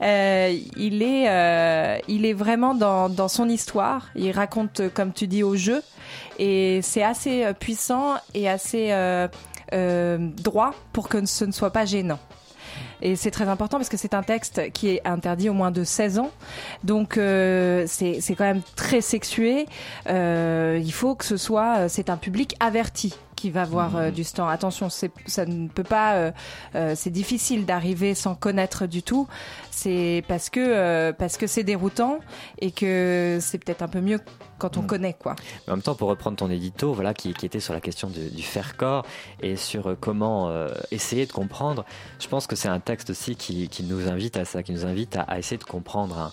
Il est, il est vraiment dans, dans son histoire. Il raconte, comme tu dis, au jeu. Et c'est assez puissant et assez euh, droit pour que ce ne soit pas gênant. Et c'est très important parce que c'est un texte qui est interdit au moins de 16 ans. Donc euh, c'est quand même très sexué. Euh, il faut que ce soit, euh, c'est un public averti qui va voir euh, du stand. Attention, c'est ça ne peut pas, euh, euh, c'est difficile d'arriver sans connaître du tout. C'est parce que parce que c'est déroutant et que c'est peut-être un peu mieux quand on connaît quoi. Mais en même temps, pour reprendre ton édito, voilà, qui, qui était sur la question de- du faire corps et sur comment essayer de comprendre, je pense que c'est un texte aussi qui, qui nous invite à ça, qui nous invite à, à essayer de comprendre un,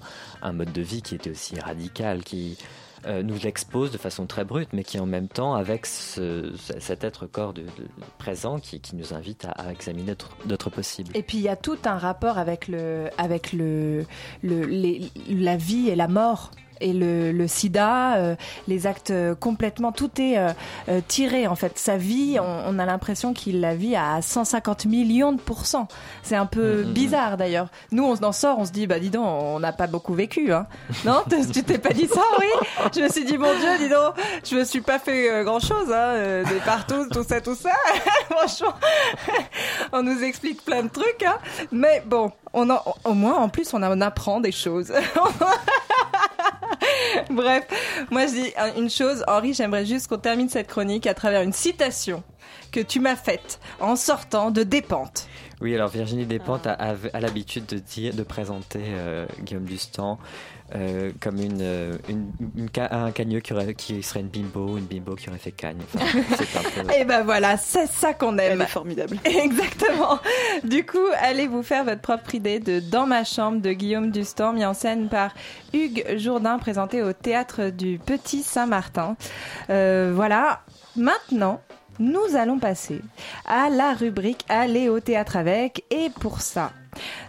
un mode de vie qui était aussi radical, qui euh, nous l'expose de façon très brute, mais qui en même temps, avec ce- ce- cet être corps de, présent, qui, qui nous invite à, examiner d'autres- possibles. Et puis il y a tout un rapport avec le, avec le, le la vie et la mort. Et le, le sida, euh, les actes euh, complètement, tout est euh, euh, tiré en fait. Sa vie, on, on a l'impression qu'il la vit à 150 millions de pourcents. C'est un peu Mhm. bizarre d'ailleurs. Nous, on en sort, on se dit, bah dis donc, on n'a pas beaucoup vécu. Hein. Non, tu t'es pas dit ça, oui? Je me suis dit, mon Dieu, dis donc, je me suis pas fait grand chose, hein, euh, des partout, tout ça, tout ça. Franchement, on nous explique plein de trucs, hein. mais bon, on en, au moins en plus on en apprend des choses. Bref, moi je dis un- une chose, Henri, j'aimerais juste qu'on termine cette chronique à travers une citation que tu m'as faite en sortant de Dépente. Oui, alors Virginie Despentes a, a- a l'habitude de dire, de présenter euh, Guillaume Dustan euh, comme une, euh, une, une ca- un cagneux qui, aurait- qui serait une bimbo, une bimbo qui aurait fait cagne. Enfin, c'est un peu- Et ben voilà, c'est ça qu'on aime. Elle est formidable. Exactement. Du coup, allez vous faire votre propre idée de Dans ma chambre de Guillaume Dustan, mis en scène par Hugues Jourdain, présenté au théâtre du Petit Saint-Martin. Euh, voilà. Maintenant, nous allons passer à la rubrique Aller au théâtre avec. Et pour ça,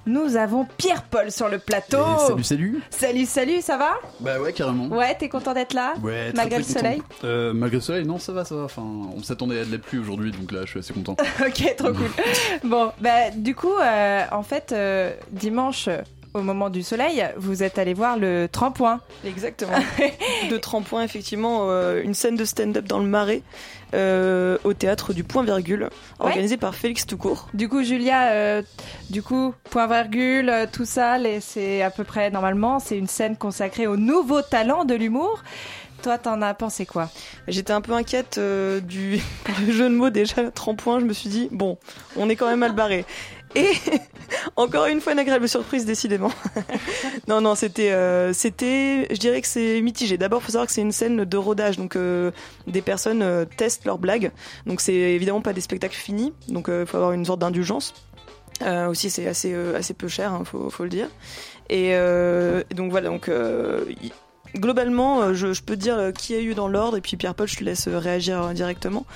nous avons Pierre-Paul sur le plateau. Et salut, salut. Salut, salut, ça va? Bah ouais, carrément. Ouais, t'es content d'être là? Ouais, Malgré très le soleil? euh, Malgré le soleil, non, ça va, ça va. Enfin, on s'attendait à de la pluie aujourd'hui, donc là, je suis assez content. ok, trop cool. Bon, bah, du coup, euh, en fait, euh, dimanche, au moment du soleil, vous êtes allé voir le tremplin. Exactement. de tremplin, effectivement, euh, une scène de stand-up dans le Marais, euh, au théâtre du Point Virgule, organisé par Félix Toucourt. Du coup, Julia, euh, du coup, point virgule, euh, tout ça, c'est à peu près normalement, c'est une scène consacrée aux nouveaux talents de l'humour. Toi, t'en as pensé quoi? J'étais un peu inquiète du par le jeu de mots déjà tremplin. Je me suis dit bon, on est quand même mal barré. Et encore une fois une agréable surprise décidément. non non, c'était euh, c'était je dirais que c'est mitigé. D'abord, faut savoir que c'est une scène de rodage, donc euh, des personnes euh, testent leurs blagues. Donc c'est évidemment pas des spectacles finis, donc il faut avoir une sorte d'indulgence. Aussi, c'est assez, assez peu cher, hein, faut, faut le dire. Et donc voilà, donc globalement, je, peux dire qui a eu dans l'ordre, et puis Pierre-Paul, je te laisse réagir directement.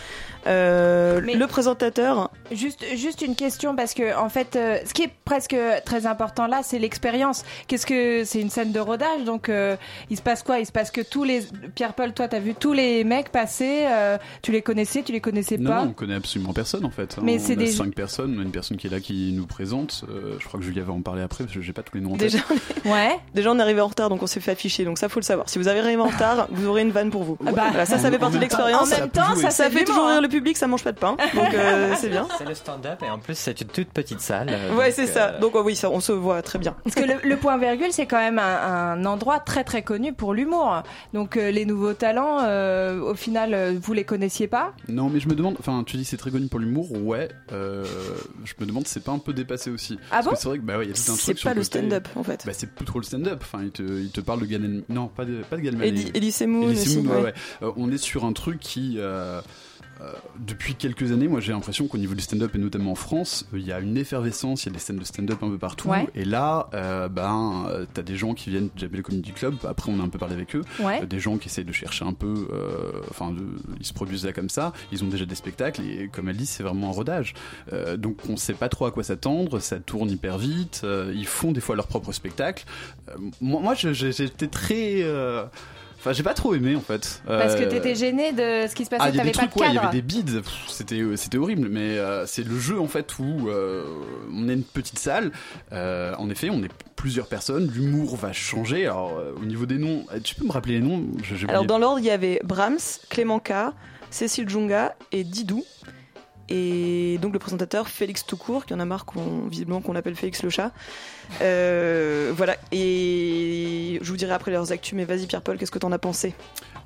Euh, Le présentateur. Juste, juste une question parce que en fait, euh, ce qui est presque très important là, c'est l'expérience. Qu'est-ce que c'est une scène de rodage Donc, euh, il se passe quoi? Il se passe que tous les Pierre-Paul, toi, t'as vu tous les mecs passer. euh, tu les connaissais, tu les connaissais Non, pas? non, on connaît absolument personne en fait. Mais on c'est a des- cinq personnes, on a une personne qui est là qui nous présente. euh, je crois que Julia va en parler après parce que j'ai pas tous les noms en Déjà, tête. ouais. Déjà, on est arrivé en retard, donc on s'est fait afficher. Donc ça, faut le savoir. Si vous avez arrivé en retard, vous aurez une vanne pour vous. bah, Voilà, ça, ça fait partie de l'expérience. en même temps, ça ça fait toujours rire hein. le public, ça mange pas de pain. Donc euh, c'est bien. C'est le stand-up et en plus c'est une toute petite salle. Ouais, c'est ça. euh, Donc oh oui, ça, on se voit très bien. Parce que le, le point virgule, c'est quand même un, un endroit très très connu pour l'humour. Donc euh, les nouveaux talents, euh, au final, vous les connaissiez pas? Non, mais je me demande, enfin, tu dis c'est très connu pour l'humour, ouais. euh, je me demande c'est pas un peu dépassé aussi. Ah Parce bon? c'est vrai que bah ouais, il y a tout un C'est truc pas le stand-up, en fait. Bah c'est plus trop le stand-up. Enfin, il te, il te parle de Galen, non, pas de, pas de Galen Elie- Moon, ouais, ouais. Euh, on est sur un truc qui. euh, depuis quelques années, moi j'ai l'impression qu'au niveau du stand-up et notamment en France, euh, il y a une effervescence, il y a des scènes de stand-up un peu partout. Ouais. Et là, euh, ben, euh, t'as des gens qui viennent du Jamel Comedy Club. Après, on a un peu parlé avec eux. Ouais. Euh, des gens qui essayent de chercher un peu, euh, enfin, de- ils se produisent là comme ça. Ils ont déjà des spectacles et comme elle dit, c'est vraiment un rodage. Euh, donc on sait pas trop à quoi s'attendre. Ça tourne hyper vite. euh, ils font des fois leur propre spectacle. Euh, moi, j'étais très euh, Enfin, j'ai pas trop aimé en fait. Parce que Euh, t'étais gêné de ce qui se passait, ah, il y a t'avais des pas trucs, de ouais, il y avait des bides, c'était euh, c'était horrible, mais euh, c'est le jeu en fait où euh, on est une petite salle. euh, en effet, on est plusieurs personnes, l'humour va changer. Alors euh, au niveau des noms, tu peux me rappeler les noms? J'ai- j'ai Alors oublié. dans l'ordre, il y avait Brahms, Clément K, Cécile Junga et Didou. Et donc le présentateur Félix Toucourt, qui en a marre qu'on, visiblement Félix le chat. Euh, voilà. Et je vous dirai après leurs actus, mais vas-y Pierre-Paul, qu'est-ce que t'en as pensé?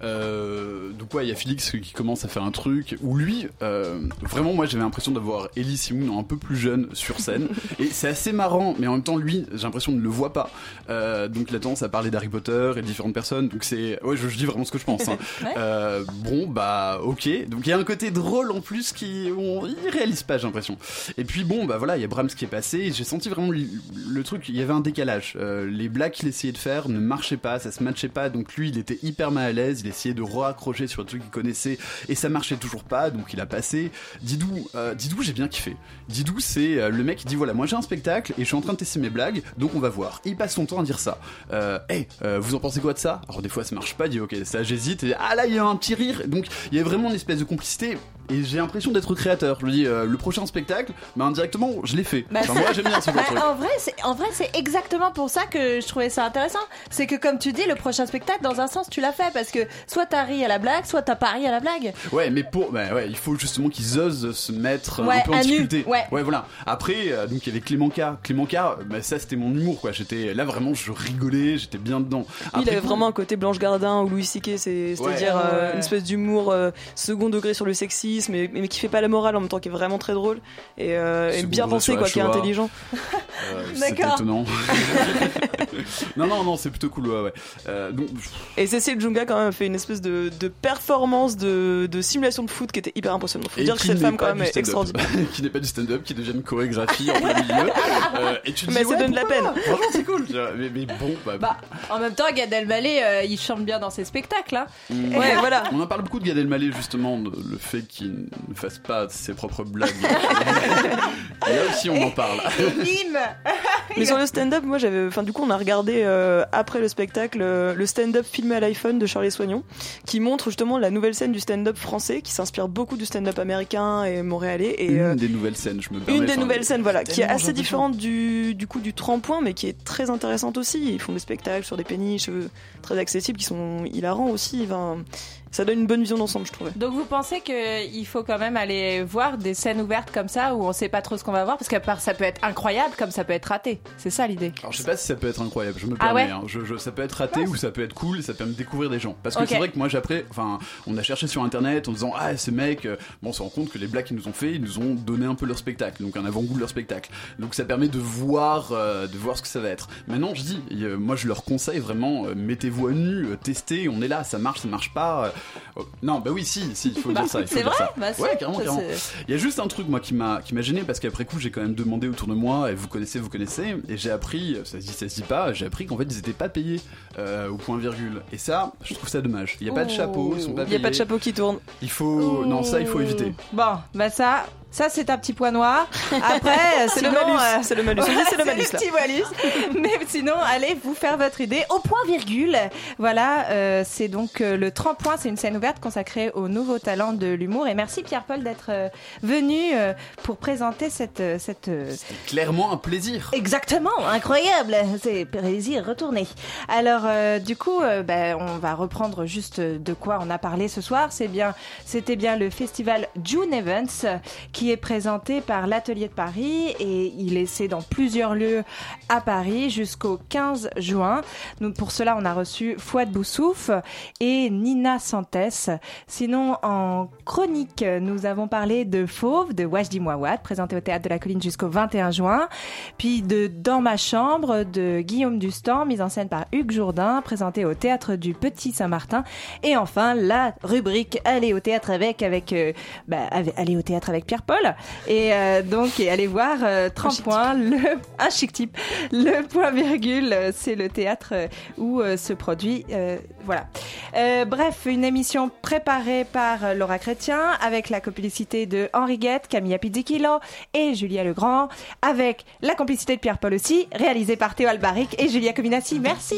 Euh, donc ouais, il y a Félix qui commence à faire un truc où lui, euh, vraiment moi j'avais l'impression d'avoir Ellie Simon un peu plus jeune sur scène et c'est assez marrant, mais en même temps lui j'ai l'impression ne le voit pas. Euh, donc il a tendance à parler d'Harry Potter et de différentes personnes, donc c'est ouais je, je dis vraiment ce que je pense. hein. Ouais. Euh, bon bah ok, donc il y a un côté drôle en plus qui on il réalise pas j'ai l'impression. Et puis bon bah voilà il y a Brahms qui est passé, et j'ai senti vraiment le, le truc, il y avait un décalage. Les blagues qu'il essayait de faire ne marchaient pas, ça se matchait pas, donc lui il était hyper mal à l'aise, il essayait de raccrocher sur le truc qu'il connaissait et ça marchait toujours pas, donc il a passé. Didou, euh, Didou j'ai bien kiffé. Didou c'est euh, le mec qui dit voilà moi j'ai un spectacle et je suis en train de tester mes blagues, donc on va voir. Il passe son temps à dire ça. Euh, hey, euh, vous en pensez quoi de ça? Alors des fois ça marche pas, il dit ok ça j'hésite et ah là il y a un petit rire, donc il y a vraiment une espèce de complicité et j'ai l'impression d'être créateur. Je lui dis euh, le prochain spectacle, bah indirectement je l'ai fait. Bah, Enfin, moi j'aime bien ce genre de Bah, truc. en vrai, c'est en vrai c'est exactement pour ça que je trouvais ça intéressant. C'est que comme tu dis, le prochain spectacle, dans un sens, tu l'as fait parce que soit t'as ri à la blague, soit t'as pas ri à la blague. Ouais, mais pour, bah ouais, il faut justement qu'ils osent se mettre Ouais, un peu en à difficulté. ouais. voilà. Après, euh, donc il y avait Clément K. Clément K, euh, bah, ça c'était mon humour, quoi. J'étais là vraiment, je rigolais, j'étais bien dedans. il Après avait coup- vraiment un côté Blanche Gardin ou Louis C.K., c'est- c'est-à-dire Ouais. euh, Ouais. une espèce d'humour euh, second degré sur le mais, mais qui fait pas la morale en même temps, qui est vraiment très drôle et, euh, et bien pensé, quoi, qui est intelligent. Euh, c'est D'accord. étonnant. non, non, non, c'est plutôt cool, ouais, ouais. Euh, donc, Et Cécile Junga quand même a fait une espèce de, de performance de, de simulation de foot qui était hyper impressionnante. Faut et dire que cette femme quand même est extraordinaire. qui n'est pas du stand-up, qui devient une chorégraphie en plein milieu. Euh, et tu te Mais dis, ça ouais, donne de la peine. Franchement, c'est cool. Mais, mais bon, bah, Bah, en même temps, Gad Elmaleh, euh, il chante bien dans ses spectacles. Hein. Mm. Ouais, voilà. On en parle beaucoup de Gad Elmaleh justement, de- le fait qu'il ne fasse pas ses propres blagues. Et là aussi on en parle. Mais sur le stand-up, moi j'avais. Enfin, du coup, on a regardé euh, après le spectacle euh, le stand-up filmé à l'iPhone de Charlie Soignon, qui montre justement la nouvelle scène du stand-up français, qui s'inspire beaucoup du stand-up américain et montréalais. Et, Une euh, des nouvelles scènes, je me permets. une des nouvelles scènes, voilà, qui est assez différente du, du coup du tremplin, mais qui est très intéressante aussi. Ils font des spectacles sur des péniches très accessibles, qui sont hilarants aussi. Enfin, ça donne une bonne vision d'ensemble, je trouvais. Donc vous pensez qu'il faut quand même aller voir des scènes ouvertes comme ça où on sait pas trop ce qu'on va voir? Parce qu'à part ça peut être incroyable comme ça peut être raté. C'est ça l'idée. Alors je sais pas si ça peut être incroyable, je me Ah permets. ouais? hein. Je- je- ça peut être raté ou ça peut être cool et ça peut me découvrir des gens. Parce que c'est vrai que moi j'ai après, enfin, on a cherché sur internet en disant ah ce mec, euh, bon on se rend compte que les blagues qu'ils nous ont fait, ils nous ont donné un peu leur spectacle, donc un avant-goût de leur spectacle. Donc ça permet de voir, euh, de voir ce que ça va être. Maintenant je dis, euh, moi je leur conseille vraiment, euh, mettez-vous à nu, euh, testez, on est là, ça marche, ça marche pas. Oh, non bah oui si, si, il faut Bah, dire ça. il faut c'est dire vrai ça. Bah, ouais carrément, carrément. Il y a juste un truc moi qui m'a qui m'a gêné parce qu'après coup j'ai quand même demandé autour de moi et vous connaissez vous connaissez et j'ai appris ça se dit ça se dit pas j'ai appris qu'en fait ils étaient pas payés euh, au point virgule et ça je trouve ça dommage il y a pas de chapeau ils sont pas Il y a payés pas de chapeau qui tourne. il faut non ça il faut éviter Bon, bah ça, ça c'est un petit point noir. Après, C'est le malus, euh, c'est le malus. C'est le malus, là. petit malus. Mais sinon, allez vous faire votre idée au point virgule. Voilà, euh, c'est donc euh, le 30 points, c'est une scène ouverte consacrée aux nouveaux talents de l'humour. Et merci Pierre-Paul d'être euh, venu euh, pour présenter cette euh, cette euh, clairement un plaisir Exactement, incroyable, c'est plaisir retourné. Alors euh, du coup, euh, bah, on va reprendre juste de quoi on a parlé ce soir. C'est bien, c'était bien le festival June Events qui est présenté par l'Atelier de Paris et il est c'est dans plusieurs lieux à Paris jusqu'au 15 juin. Donc pour cela, on a reçu Fouad Boussouf et Nina Santès. Sinon, en chronique, nous avons parlé de Fauve de Wajdi Mouawad, présenté au Théâtre de la Colline jusqu'au 21 juin. Puis de Dans ma chambre de Guillaume Dustan, mise en scène par Hugues Jourdain, présenté au Théâtre du Petit Saint-Martin. Et enfin, la rubrique Aller au théâtre avec, avec, euh, bah, aller au théâtre avec Et euh, donc, et allez voir euh, 30 points, le, un chic type. Le point virgule, euh, c'est le théâtre euh, où euh, se produit, euh, voilà. Euh, bref, une émission préparée par Laura Chrétien avec la complicité de Henri Guette, Camilla Pizzichillo et Julia Legrand, avec la complicité de Pierre-Paul aussi, réalisée par Théo Albaric et Julia Cominassi. Merci.